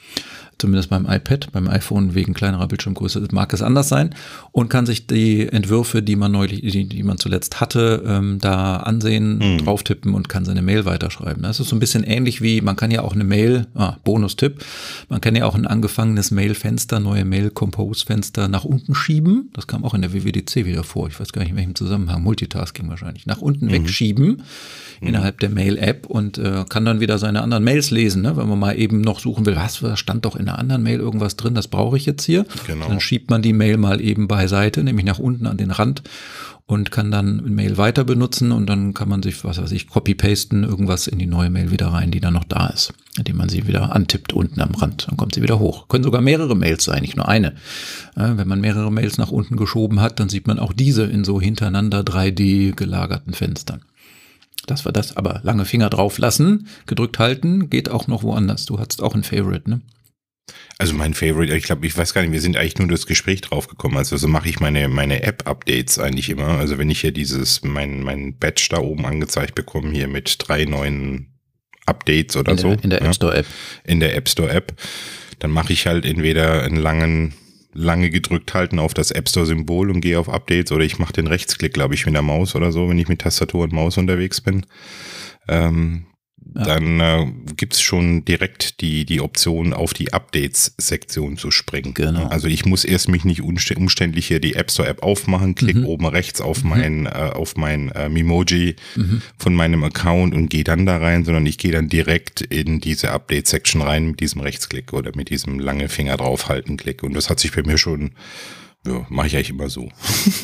zumindest beim iPad, beim iPhone wegen kleinerer Bildschirmgröße mag es anders sein und kann sich die Entwürfe, die man neulich, die, die man zuletzt hatte, ähm, da ansehen, mhm. drauf tippen und kann seine Mail weiterschreiben. Das ist so ein bisschen ähnlich wie, man kann ja auch eine Mail, ah, Bonus-Tipp, man kann ja auch ein angefangenes Mail-Fenster, neue Mail-Compose-Fenster nach unten schieben. Das kam auch in der WWDC wieder vor. Ich weiß gar nicht in welchem Zusammenhang. Multitasking wahrscheinlich. Nach unten mhm. wegschieben mhm. innerhalb der Mail-App und äh, kann dann wieder seine anderen Mails lesen, ne? wenn man mal eben noch suchen will, was stand doch in einer anderen Mail irgendwas drin, das brauche ich jetzt hier. Genau. Dann schiebt man die Mail mal eben beiseite, nämlich nach unten an den Rand und kann dann Mail weiter benutzen und dann kann man sich, was weiß ich, copy-pasten, irgendwas in die neue Mail wieder rein, die dann noch da ist, indem man sie wieder antippt unten am Rand. Dann kommt sie wieder hoch. Können sogar mehrere Mails sein, nicht nur eine. wenn man mehrere Mails nach unten geschoben hat, dann sieht man auch diese in so hintereinander 3D gelagerten Fenstern. Das war das, aber lange Finger drauf lassen, gedrückt halten, geht auch noch woanders. Du hattest auch ein Favorite, ne? Also mein Favorite, ich glaube, ich weiß gar nicht, wir sind eigentlich nur das Gespräch drauf gekommen. Also so mache ich meine, meine App-Updates eigentlich immer. Also wenn ich hier dieses, mein, mein Badge da oben angezeigt bekomme, hier mit drei neuen Updates oder in so. Der, in der App Store App. In der App Store App. Dann mache ich halt entweder einen langen, lange gedrückt halten auf das App Store Symbol und gehe auf Updates oder ich mache den Rechtsklick, glaube ich, mit der Maus oder so, wenn ich mit Tastatur und Maus unterwegs bin. Ähm, ja. dann äh, gibt schon direkt die, die Option, auf die Updates-Sektion zu springen. Genau. Also ich muss erst mich nicht umständlich hier die App Store-App aufmachen, klick mhm. oben rechts auf mhm. mein, äh, auf mein äh, Mimoji mhm. von meinem Account und gehe dann da rein, sondern ich gehe dann direkt in diese Update-Section rein mit diesem Rechtsklick oder mit diesem lange Finger draufhalten-Klick. Und das hat sich bei mir schon ja, mache ich eigentlich immer so.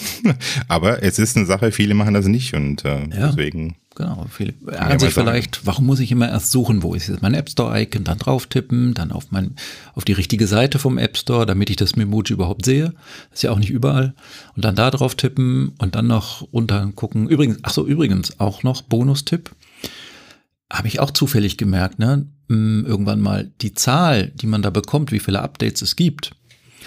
Aber es ist eine Sache, viele machen das nicht und äh, ja, deswegen. Genau, viele ärgern sich vielleicht, warum muss ich immer erst suchen, wo ist jetzt mein App Store-Icon, dann drauf tippen, dann auf mein, auf die richtige Seite vom App Store, damit ich das Memoji überhaupt sehe. Das ist ja auch nicht überall. Und dann da drauf tippen und dann noch runter gucken. Übrigens, ach so, übrigens auch noch Bonustipp. Habe ich auch zufällig gemerkt, ne? Hm, irgendwann mal die Zahl, die man da bekommt, wie viele Updates es gibt.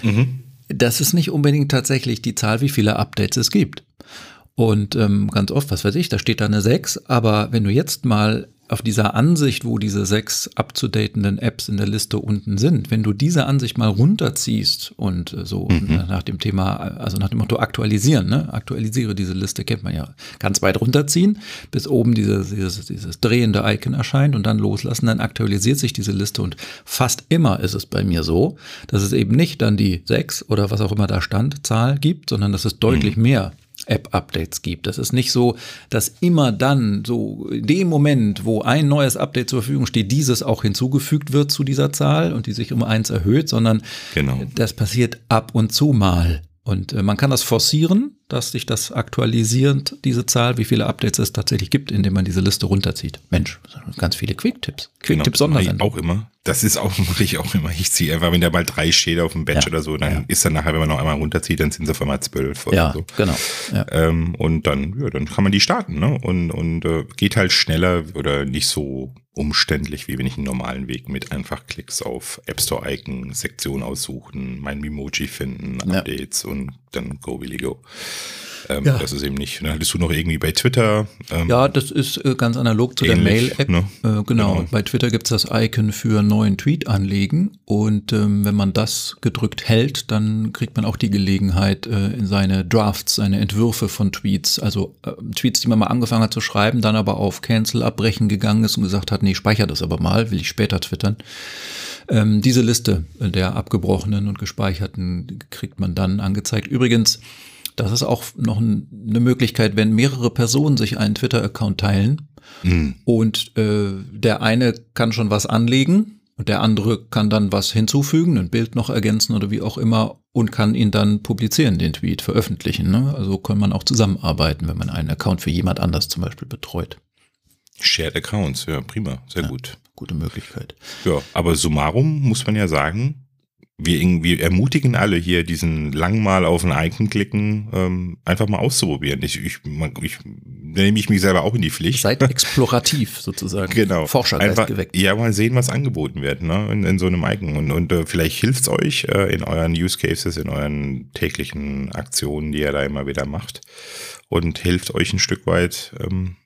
Mhm das ist nicht unbedingt tatsächlich die Zahl, wie viele Updates es gibt. Und ähm, ganz oft, was weiß ich, da steht da eine 6, aber wenn du jetzt mal auf dieser Ansicht, wo diese sechs abzudatenden Apps in der Liste unten sind, wenn du diese Ansicht mal runterziehst und äh, so mhm. nach dem Thema, also nach dem Motto aktualisieren, ne? aktualisiere diese Liste, kennt man ja, ganz weit runterziehen, bis oben dieses, dieses, dieses drehende Icon erscheint und dann loslassen, dann aktualisiert sich diese Liste und fast immer ist es bei mir so, dass es eben nicht dann die sechs oder was auch immer da stand, Zahl gibt, sondern dass es deutlich mhm. mehr App-Updates gibt. Das ist nicht so, dass immer dann, so in dem Moment, wo ein neues Update zur Verfügung steht, dieses auch hinzugefügt wird zu dieser Zahl und die sich um eins erhöht, sondern genau. das passiert ab und zu mal. Und äh, man kann das forcieren, dass sich das aktualisierend, diese Zahl, wie viele Updates es tatsächlich gibt, indem man diese Liste runterzieht. Mensch, ganz viele Quick-Tipps. Quick-Tipp-Sondersendung. Genau, auch immer. Das ist auch, mache ich auch immer. Ich ziehe einfach, wenn da mal drei steht auf dem Batch ja, oder so, dann ja. ist dann nachher, wenn man noch einmal runterzieht, dann sind es auf einmal zwölf oder ja, so. Genau. Ja. Ähm, und dann, ja, dann kann man die starten, ne? Und, und äh, geht halt schneller oder nicht so umständlich, wie wenn ich einen normalen Weg mit einfach Klicks auf App Store Icon, Sektion aussuchen, mein Memoji finden, Updates und dann go, Willy, go. Ähm, ja. Das ist eben nicht. Dann hattest du noch irgendwie bei Twitter. Ähm, ja, das ist äh, ganz analog zu ähnlich, der Mail-App. Ne? Äh, genau. genau. Bei Twitter gibt es das Icon für neuen Tweet anlegen. Und ähm, wenn man das gedrückt hält, dann kriegt man auch die Gelegenheit, äh, in seine Drafts, seine Entwürfe von Tweets, also äh, Tweets, die man mal angefangen hat zu schreiben, dann aber auf Cancel abbrechen gegangen ist und gesagt hat, nee, speicher das aber mal, will ich später twittern. Ähm, diese Liste der abgebrochenen und gespeicherten kriegt man dann angezeigt. Übrigens, Das ist auch noch eine Möglichkeit, wenn mehrere Personen sich einen Twitter-Account teilen mhm. und äh, der eine kann schon was anlegen und der andere kann dann was hinzufügen, ein Bild noch ergänzen oder wie auch immer und kann ihn dann publizieren, den Tweet, veröffentlichen. Ne? Also kann man auch zusammenarbeiten, wenn man einen Account für jemand anders zum Beispiel betreut. Shared Accounts, ja, prima, sehr ja, gut. Gute Möglichkeit. Ja, aber summarum muss man ja sagen, wir, wir ermutigen alle hier, diesen lang mal auf ein Icon klicken, ähm, einfach mal auszuprobieren. Ich, ich, ich nehme ich mich selber auch in die Pflicht. Seid explorativ sozusagen. Genau. Forschergeist geweckt. Ja, mal sehen, was angeboten wird ne, in, in so einem Icon. Und, und äh, vielleicht hilft's euch äh, in euren Use Cases, in euren täglichen Aktionen, die ihr da immer wieder macht. Und hilft euch ein Stück weit, ähm,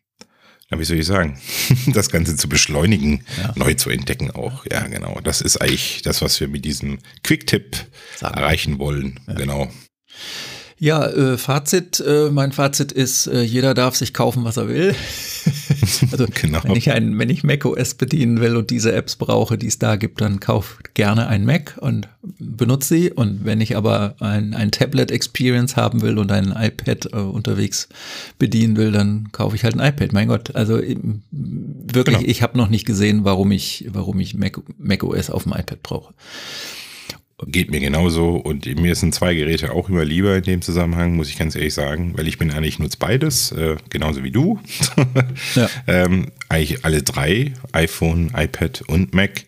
ja, wie soll ich sagen, das Ganze zu beschleunigen, ja. neu zu entdecken auch. Ja, genau. Das ist eigentlich das, was wir mit diesem Quick-Tipp erreichen wollen. Ja. Genau. Ja, äh, Fazit, äh, mein Fazit ist, äh, jeder darf sich kaufen, was er will. also genau. wenn ich ein, wenn ich Mac OS bedienen will und diese Apps brauche, die es da gibt, dann kauf gerne ein Mac und benutze sie. Und wenn ich aber ein, ein Tablet-Experience haben will und ein iPad äh, unterwegs bedienen will, dann kaufe ich halt ein iPad. Mein Gott, also wirklich, genau. ich habe noch nicht gesehen, warum ich, warum ich Mac, Mac OS auf dem iPad brauche. Geht mir genauso und mir sind zwei Geräte auch immer lieber in dem Zusammenhang, muss ich ganz ehrlich sagen, weil ich bin eigentlich nutze beides, äh, genauso wie du. ja. ähm, eigentlich alle drei, iPhone, iPad und Mac.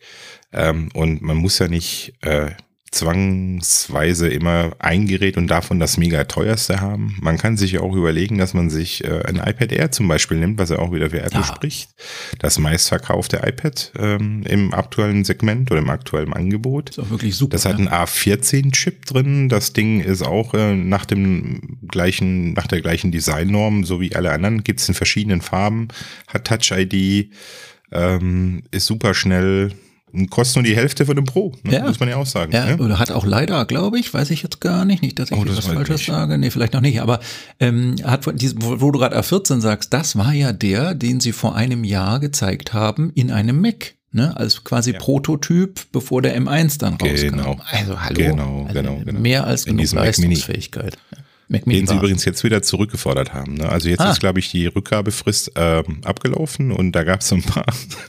Ähm, und man muss ja nicht äh, zwangsweise immer ein Gerät und davon das mega teuerste haben. Man kann sich ja auch überlegen, dass man sich äh, ein iPad Air zum Beispiel nimmt, was ja auch wieder für Apple ja. spricht. Das meistverkaufte iPad ähm, im aktuellen Segment oder im aktuellen Angebot. Ist auch wirklich super. Das hat einen A14-Chip drin. Das Ding ist auch äh, nach dem gleichen, nach der gleichen Designnorm, so wie alle anderen, gibt es in verschiedenen Farben, hat Touch ID, ähm, ist super schnell, kostet nur die Hälfte von dem Pro, ne? ja. muss man ja auch sagen. Ja, ja, oder hat auch leider, glaube ich, weiß ich jetzt gar nicht, nicht, dass ich oh, das was Falsches nicht. sage, nee, vielleicht noch nicht, aber ähm, hat diesem, wo, du gerade A14 sagst, das war ja der, den sie vor einem Jahr gezeigt haben in einem Mac. Ne, als quasi ja. Prototyp, bevor der M1 dann rauskam. Genau. Also hallo, genau, also genau, genau. mehr als genug Leistungsfähigkeit. Mac den sie übrigens jetzt wieder zurückgefordert haben. Ne? Also jetzt ah. ist, glaube ich, die Rückgabefrist ähm, abgelaufen und da gab es so ein paar,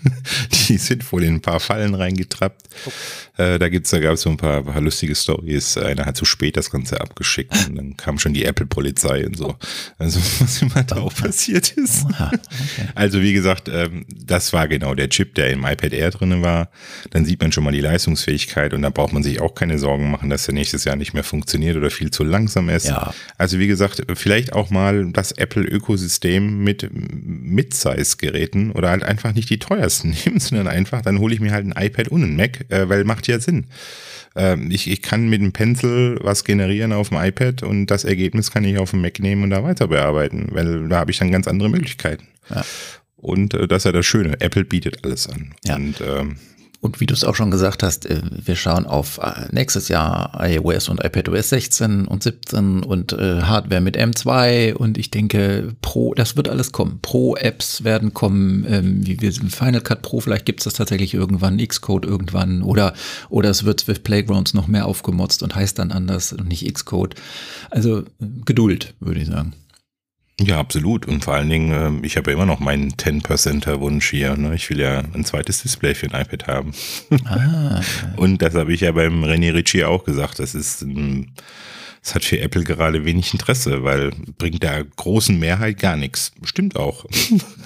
die sind wohl in ein paar Fallen reingetrappt. Äh, da gibt's, da gab es so ein paar, paar lustige Stories. Einer hat zu spät das Ganze abgeschickt und dann kam schon die Apple-Polizei und so. Also was immer da auch passiert ist. Also wie gesagt, ähm, das war genau der Chip, der im iPad Air drin war. Dann sieht man schon mal die Leistungsfähigkeit und da braucht man sich auch keine Sorgen machen, dass der nächstes Jahr nicht mehr funktioniert oder viel zu langsam ist. Ja. Also wie gesagt, vielleicht auch mal das Apple-Ökosystem mit Mid-Size-Geräten oder halt einfach nicht die teuersten nehmen, sondern einfach, dann hole ich mir halt ein iPad und ein Mac, äh, weil macht ja Sinn. Ähm, ich, ich kann mit einem Pencil was generieren auf dem iPad und das Ergebnis kann ich auf dem Mac nehmen und da weiter bearbeiten, weil da habe ich dann ganz andere Möglichkeiten. Ja. Und äh, das ist ja das Schöne. Apple bietet alles an. Ja. Und ähm, und wie du es auch schon gesagt hast, äh, wir schauen auf äh, nächstes Jahr iOS und iPadOS 16 und 17 und äh, Hardware mit M2 und ich denke, Pro, das wird alles kommen. Pro-Apps werden kommen, ähm, wie wir Final Cut Pro, vielleicht gibt es das tatsächlich irgendwann, Xcode irgendwann oder, oder es wird Swift Playgrounds noch mehr aufgemotzt und heißt dann anders und nicht Xcode. Also Geduld, würde ich sagen. Ja, absolut. Und vor allen Dingen, ähm, ich habe ja immer noch meinen 10%er Wunsch hier. Ne? Ich will ja ein zweites Display für ein iPad haben. Ah. Und das habe ich ja beim René Ritchie auch gesagt. Das ist, das hat für Apple gerade wenig Interesse, weil bringt der großen Mehrheit gar nichts. Stimmt auch.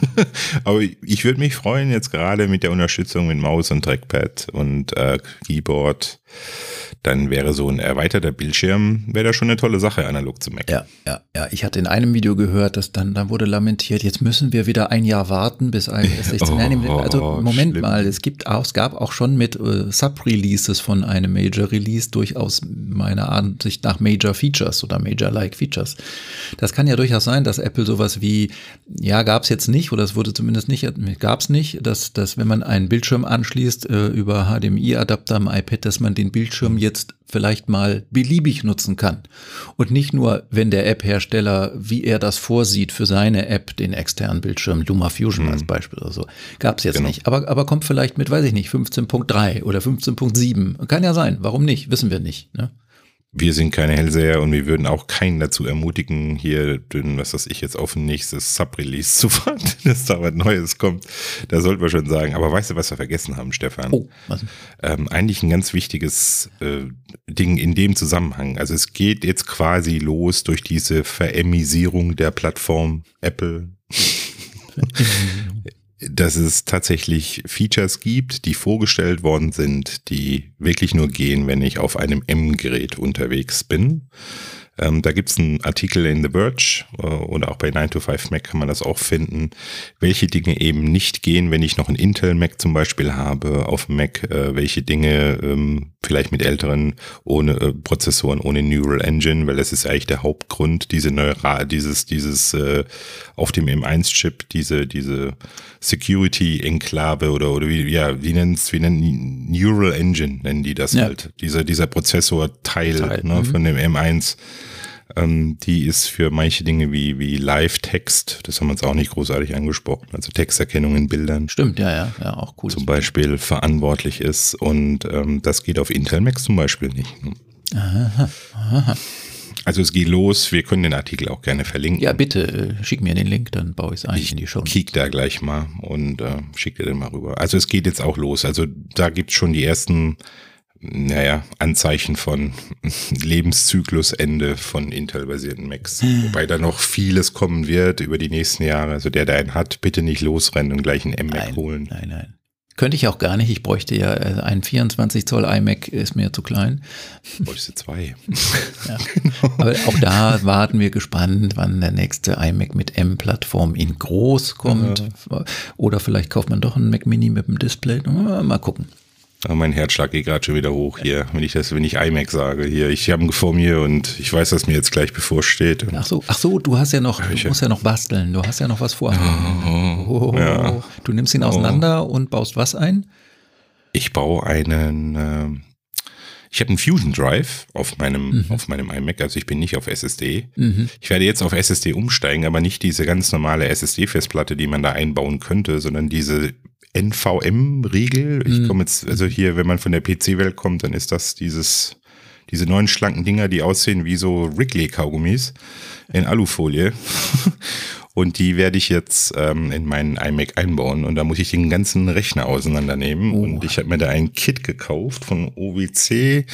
Aber ich würde mich freuen, jetzt gerade mit der Unterstützung mit Maus und Trackpad und äh, Keyboard dann wäre so ein erweiterter Bildschirm, wäre da schon eine tolle Sache, analog zu Mac. Ja, ja, ja. Ich hatte in einem Video gehört, dass dann, dann wurde lamentiert, jetzt müssen wir wieder ein Jahr warten, bis iOS 16. oh, also Moment schlimm. mal, es gibt auch, es gab auch schon mit äh, Sub-Releases von einem Major-Release durchaus meiner Ansicht nach Major Features oder Major-like Features. Das kann ja durchaus sein, dass Apple sowas wie, ja, gab es jetzt nicht, oder es wurde zumindest nicht, gab es nicht, dass, dass wenn man einen Bildschirm anschließt äh, über HDMI-Adapter am iPad, dass man den Bildschirm jetzt vielleicht mal beliebig nutzen kann. Und nicht nur, wenn der App-Hersteller, wie er das vorsieht für seine App, den externen Bildschirm, LumaFusion mhm. als Beispiel oder so. Gab es jetzt genau. nicht. Aber, aber kommt vielleicht mit, weiß ich nicht, 15.3 oder 15.7. Kann ja sein. Warum nicht? Wissen wir nicht. Ne? Wir sind keine Hellseher und wir würden auch keinen dazu ermutigen, hier, den, was weiß ich, jetzt auf ein nächstes Sub-Release zu warten, dass da was Neues kommt. Da sollten wir schon sagen. Aber weißt du, was wir vergessen haben, Stefan? Oh, was? Ähm, eigentlich ein ganz wichtiges äh, Ding in dem Zusammenhang. Also es geht jetzt quasi los durch diese Veremisierung der Plattform Apple. dass es tatsächlich Features gibt, die vorgestellt worden sind, die wirklich nur gehen, wenn ich auf einem M-Gerät unterwegs bin. Ähm, da gibt es einen Artikel in The Verge äh, oder auch bei 9 to 5 Mac kann man das auch finden, welche Dinge eben nicht gehen, wenn ich noch einen Intel Mac zum Beispiel habe auf Mac, äh, welche Dinge ähm, vielleicht mit älteren ohne äh, Prozessoren, ohne Neural Engine, weil das ist eigentlich der Hauptgrund, diese Neural, dieses, dieses äh, auf dem M1-Chip, diese, diese Security-Enklave oder, oder wie, ja, wie nennen wie nennen Neural Engine nennen die das ja. halt. Dieser, dieser Prozessor-Teil ne, mhm. von dem M1 ähm, die ist für manche Dinge wie, wie Live-Text, das haben wir uns auch nicht großartig angesprochen, also Texterkennung in Bildern. Stimmt, ja, ja, ja, auch cool. Zum Beispiel verantwortlich ist und ähm, das geht auf Intel Macs zum Beispiel nicht. Ne? Aha, aha. Also es geht los, wir können den Artikel auch gerne verlinken. Ja, bitte, äh, schick mir den Link, dann baue ich es ein in die Show. Ich kick da gleich mal und äh, schick dir den mal rüber. Also es geht jetzt auch los. Also da gibt es schon die ersten naja, Anzeichen von Lebenszyklusende von Intel-basierten Macs. Hm. Wobei da noch vieles kommen wird über die nächsten Jahre. Also der, der einen hat, bitte nicht losrennen und gleich einen M-Mac holen. Nein, nein. Könnte ich auch gar nicht. Ich bräuchte ja äh, einen 24 Zoll iMac, ist mir zu klein. Bräuchte zwei. ja. Aber auch da warten wir gespannt, wann der nächste iMac mit M-Plattform in groß kommt. Ja. Oder vielleicht kauft man doch einen Mac Mini mit dem Display. Mal gucken. Aber mein Herzschlag geht gerade schon wieder hoch hier, wenn ich das, wenn ich iMac sage. Hier, ich habe ihn vor mir und ich weiß, dass mir jetzt gleich bevorsteht. Ach so, ach so, du hast ja noch, du musst ja noch basteln. Du hast ja noch was vor. Oh, oh, ja. Du nimmst ihn auseinander oh. und baust was ein? Ich baue einen. Äh, ich habe einen Fusion Drive auf meinem, mhm. auf meinem iMac, also ich bin nicht auf SSD. Mhm. Ich werde jetzt auf SSD umsteigen, aber nicht diese ganz normale SSD-Festplatte, die man da einbauen könnte, sondern diese NVM-Riegel. Ich mhm. komme jetzt, also hier, wenn man von der PC-Welt kommt, dann ist das dieses, diese neuen schlanken Dinger, die aussehen wie so Wrigley-Kaugummis in Alufolie. Und die werde ich jetzt ähm, in meinen iMac einbauen. Und da muss ich den ganzen Rechner auseinandernehmen. Oh. Und ich habe mir da ein Kit gekauft von OWC.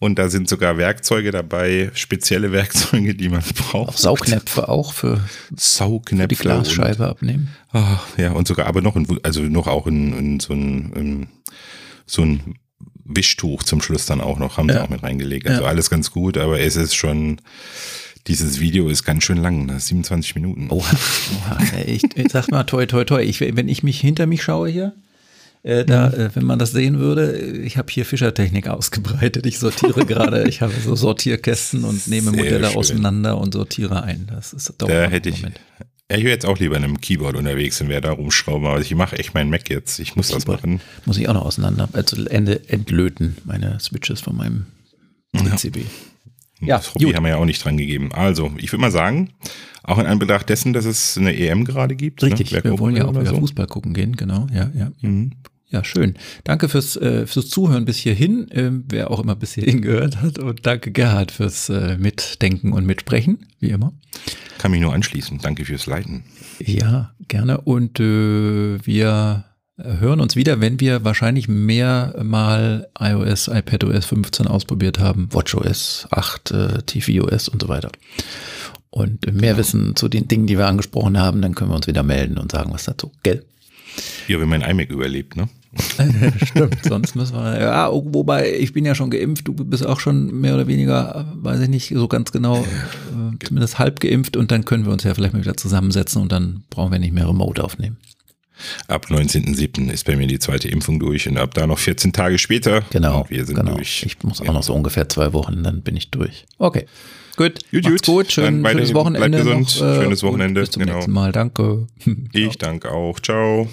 Und da sind sogar Werkzeuge dabei, spezielle Werkzeuge, die man braucht. Auch Saugnäpfe auch für, Saugnäpfe für die Glasscheibe und, abnehmen. Oh, ja, und sogar aber noch, ein, also noch auch in, in so ein, in, so ein Wischtuch zum Schluss dann auch noch, haben ja. sie auch mit reingelegt. Also ja. alles ganz gut, aber es ist schon, dieses Video ist ganz schön lang, ne? 27 Minuten. Oha, oha ich, ich sag mal, toi, toi, toi. Ich, wenn ich mich hinter mich schaue hier, äh, da, mhm. äh, wenn man das sehen würde, ich habe hier Fischertechnik ausgebreitet. Ich sortiere gerade, ich habe so Sortierkästen und nehme Sehr Modelle schön. auseinander und sortiere ein. Das ist doch Da hätte ich, Moment. Ja, ich wäre jetzt auch lieber in einem Keyboard unterwegs und wäre da rumschrauben, aber ich mache echt meinen Mac jetzt. Ich muss Keyboard das machen. Muss ich auch noch auseinander, also Ende entlöten, meine Switches von meinem PCB. Ja. Das Hobby gut. haben wir ja auch nicht dran gegeben. Also, ich würde mal sagen, auch in Anbetracht dessen, dass es eine EM gerade gibt. Ne? Richtig, ne? wir wollen ja auch wieder so. Fußball gucken gehen, genau. Ja, ja. Mhm. Ja, schön. Danke fürs, äh, fürs Zuhören bis hierhin, äh, wer auch immer bis hierhin gehört hat. Und danke Gerhard fürs äh, Mitdenken und Mitsprechen, wie immer. Kann mich nur anschließen. Danke fürs Leiten. Ja, gerne. Und äh, wir hören uns wieder, wenn wir wahrscheinlich mehr mal iOS, iPadOS 15 ausprobiert haben, WatchOS 8, äh, tvOS und so weiter. Und mehr genau. Wissen zu den Dingen, die wir angesprochen haben, dann können wir uns wieder melden und sagen was dazu. Gell? Ja, wenn mein iMac überlebt, ne? Stimmt, sonst müssen wir. Ja, wobei ich bin ja schon geimpft, du bist auch schon mehr oder weniger, weiß ich nicht so ganz genau, äh, zumindest halb geimpft und dann können wir uns ja vielleicht mal wieder zusammensetzen und dann brauchen wir nicht mehr Remote aufnehmen. Ab 19.07. ist bei mir die zweite Impfung durch und ab da noch 14 Tage später. Genau. wir sind genau. durch. Ich muss auch ja. noch so ungefähr zwei Wochen, dann bin ich durch. Okay. Gut. Gut, gut. gut. Schön, schönes Wochenende. Bleibt gesund. Noch, äh, schönes Wochenende. Bis zum genau. nächsten Mal. Danke. Ich danke auch. Ciao.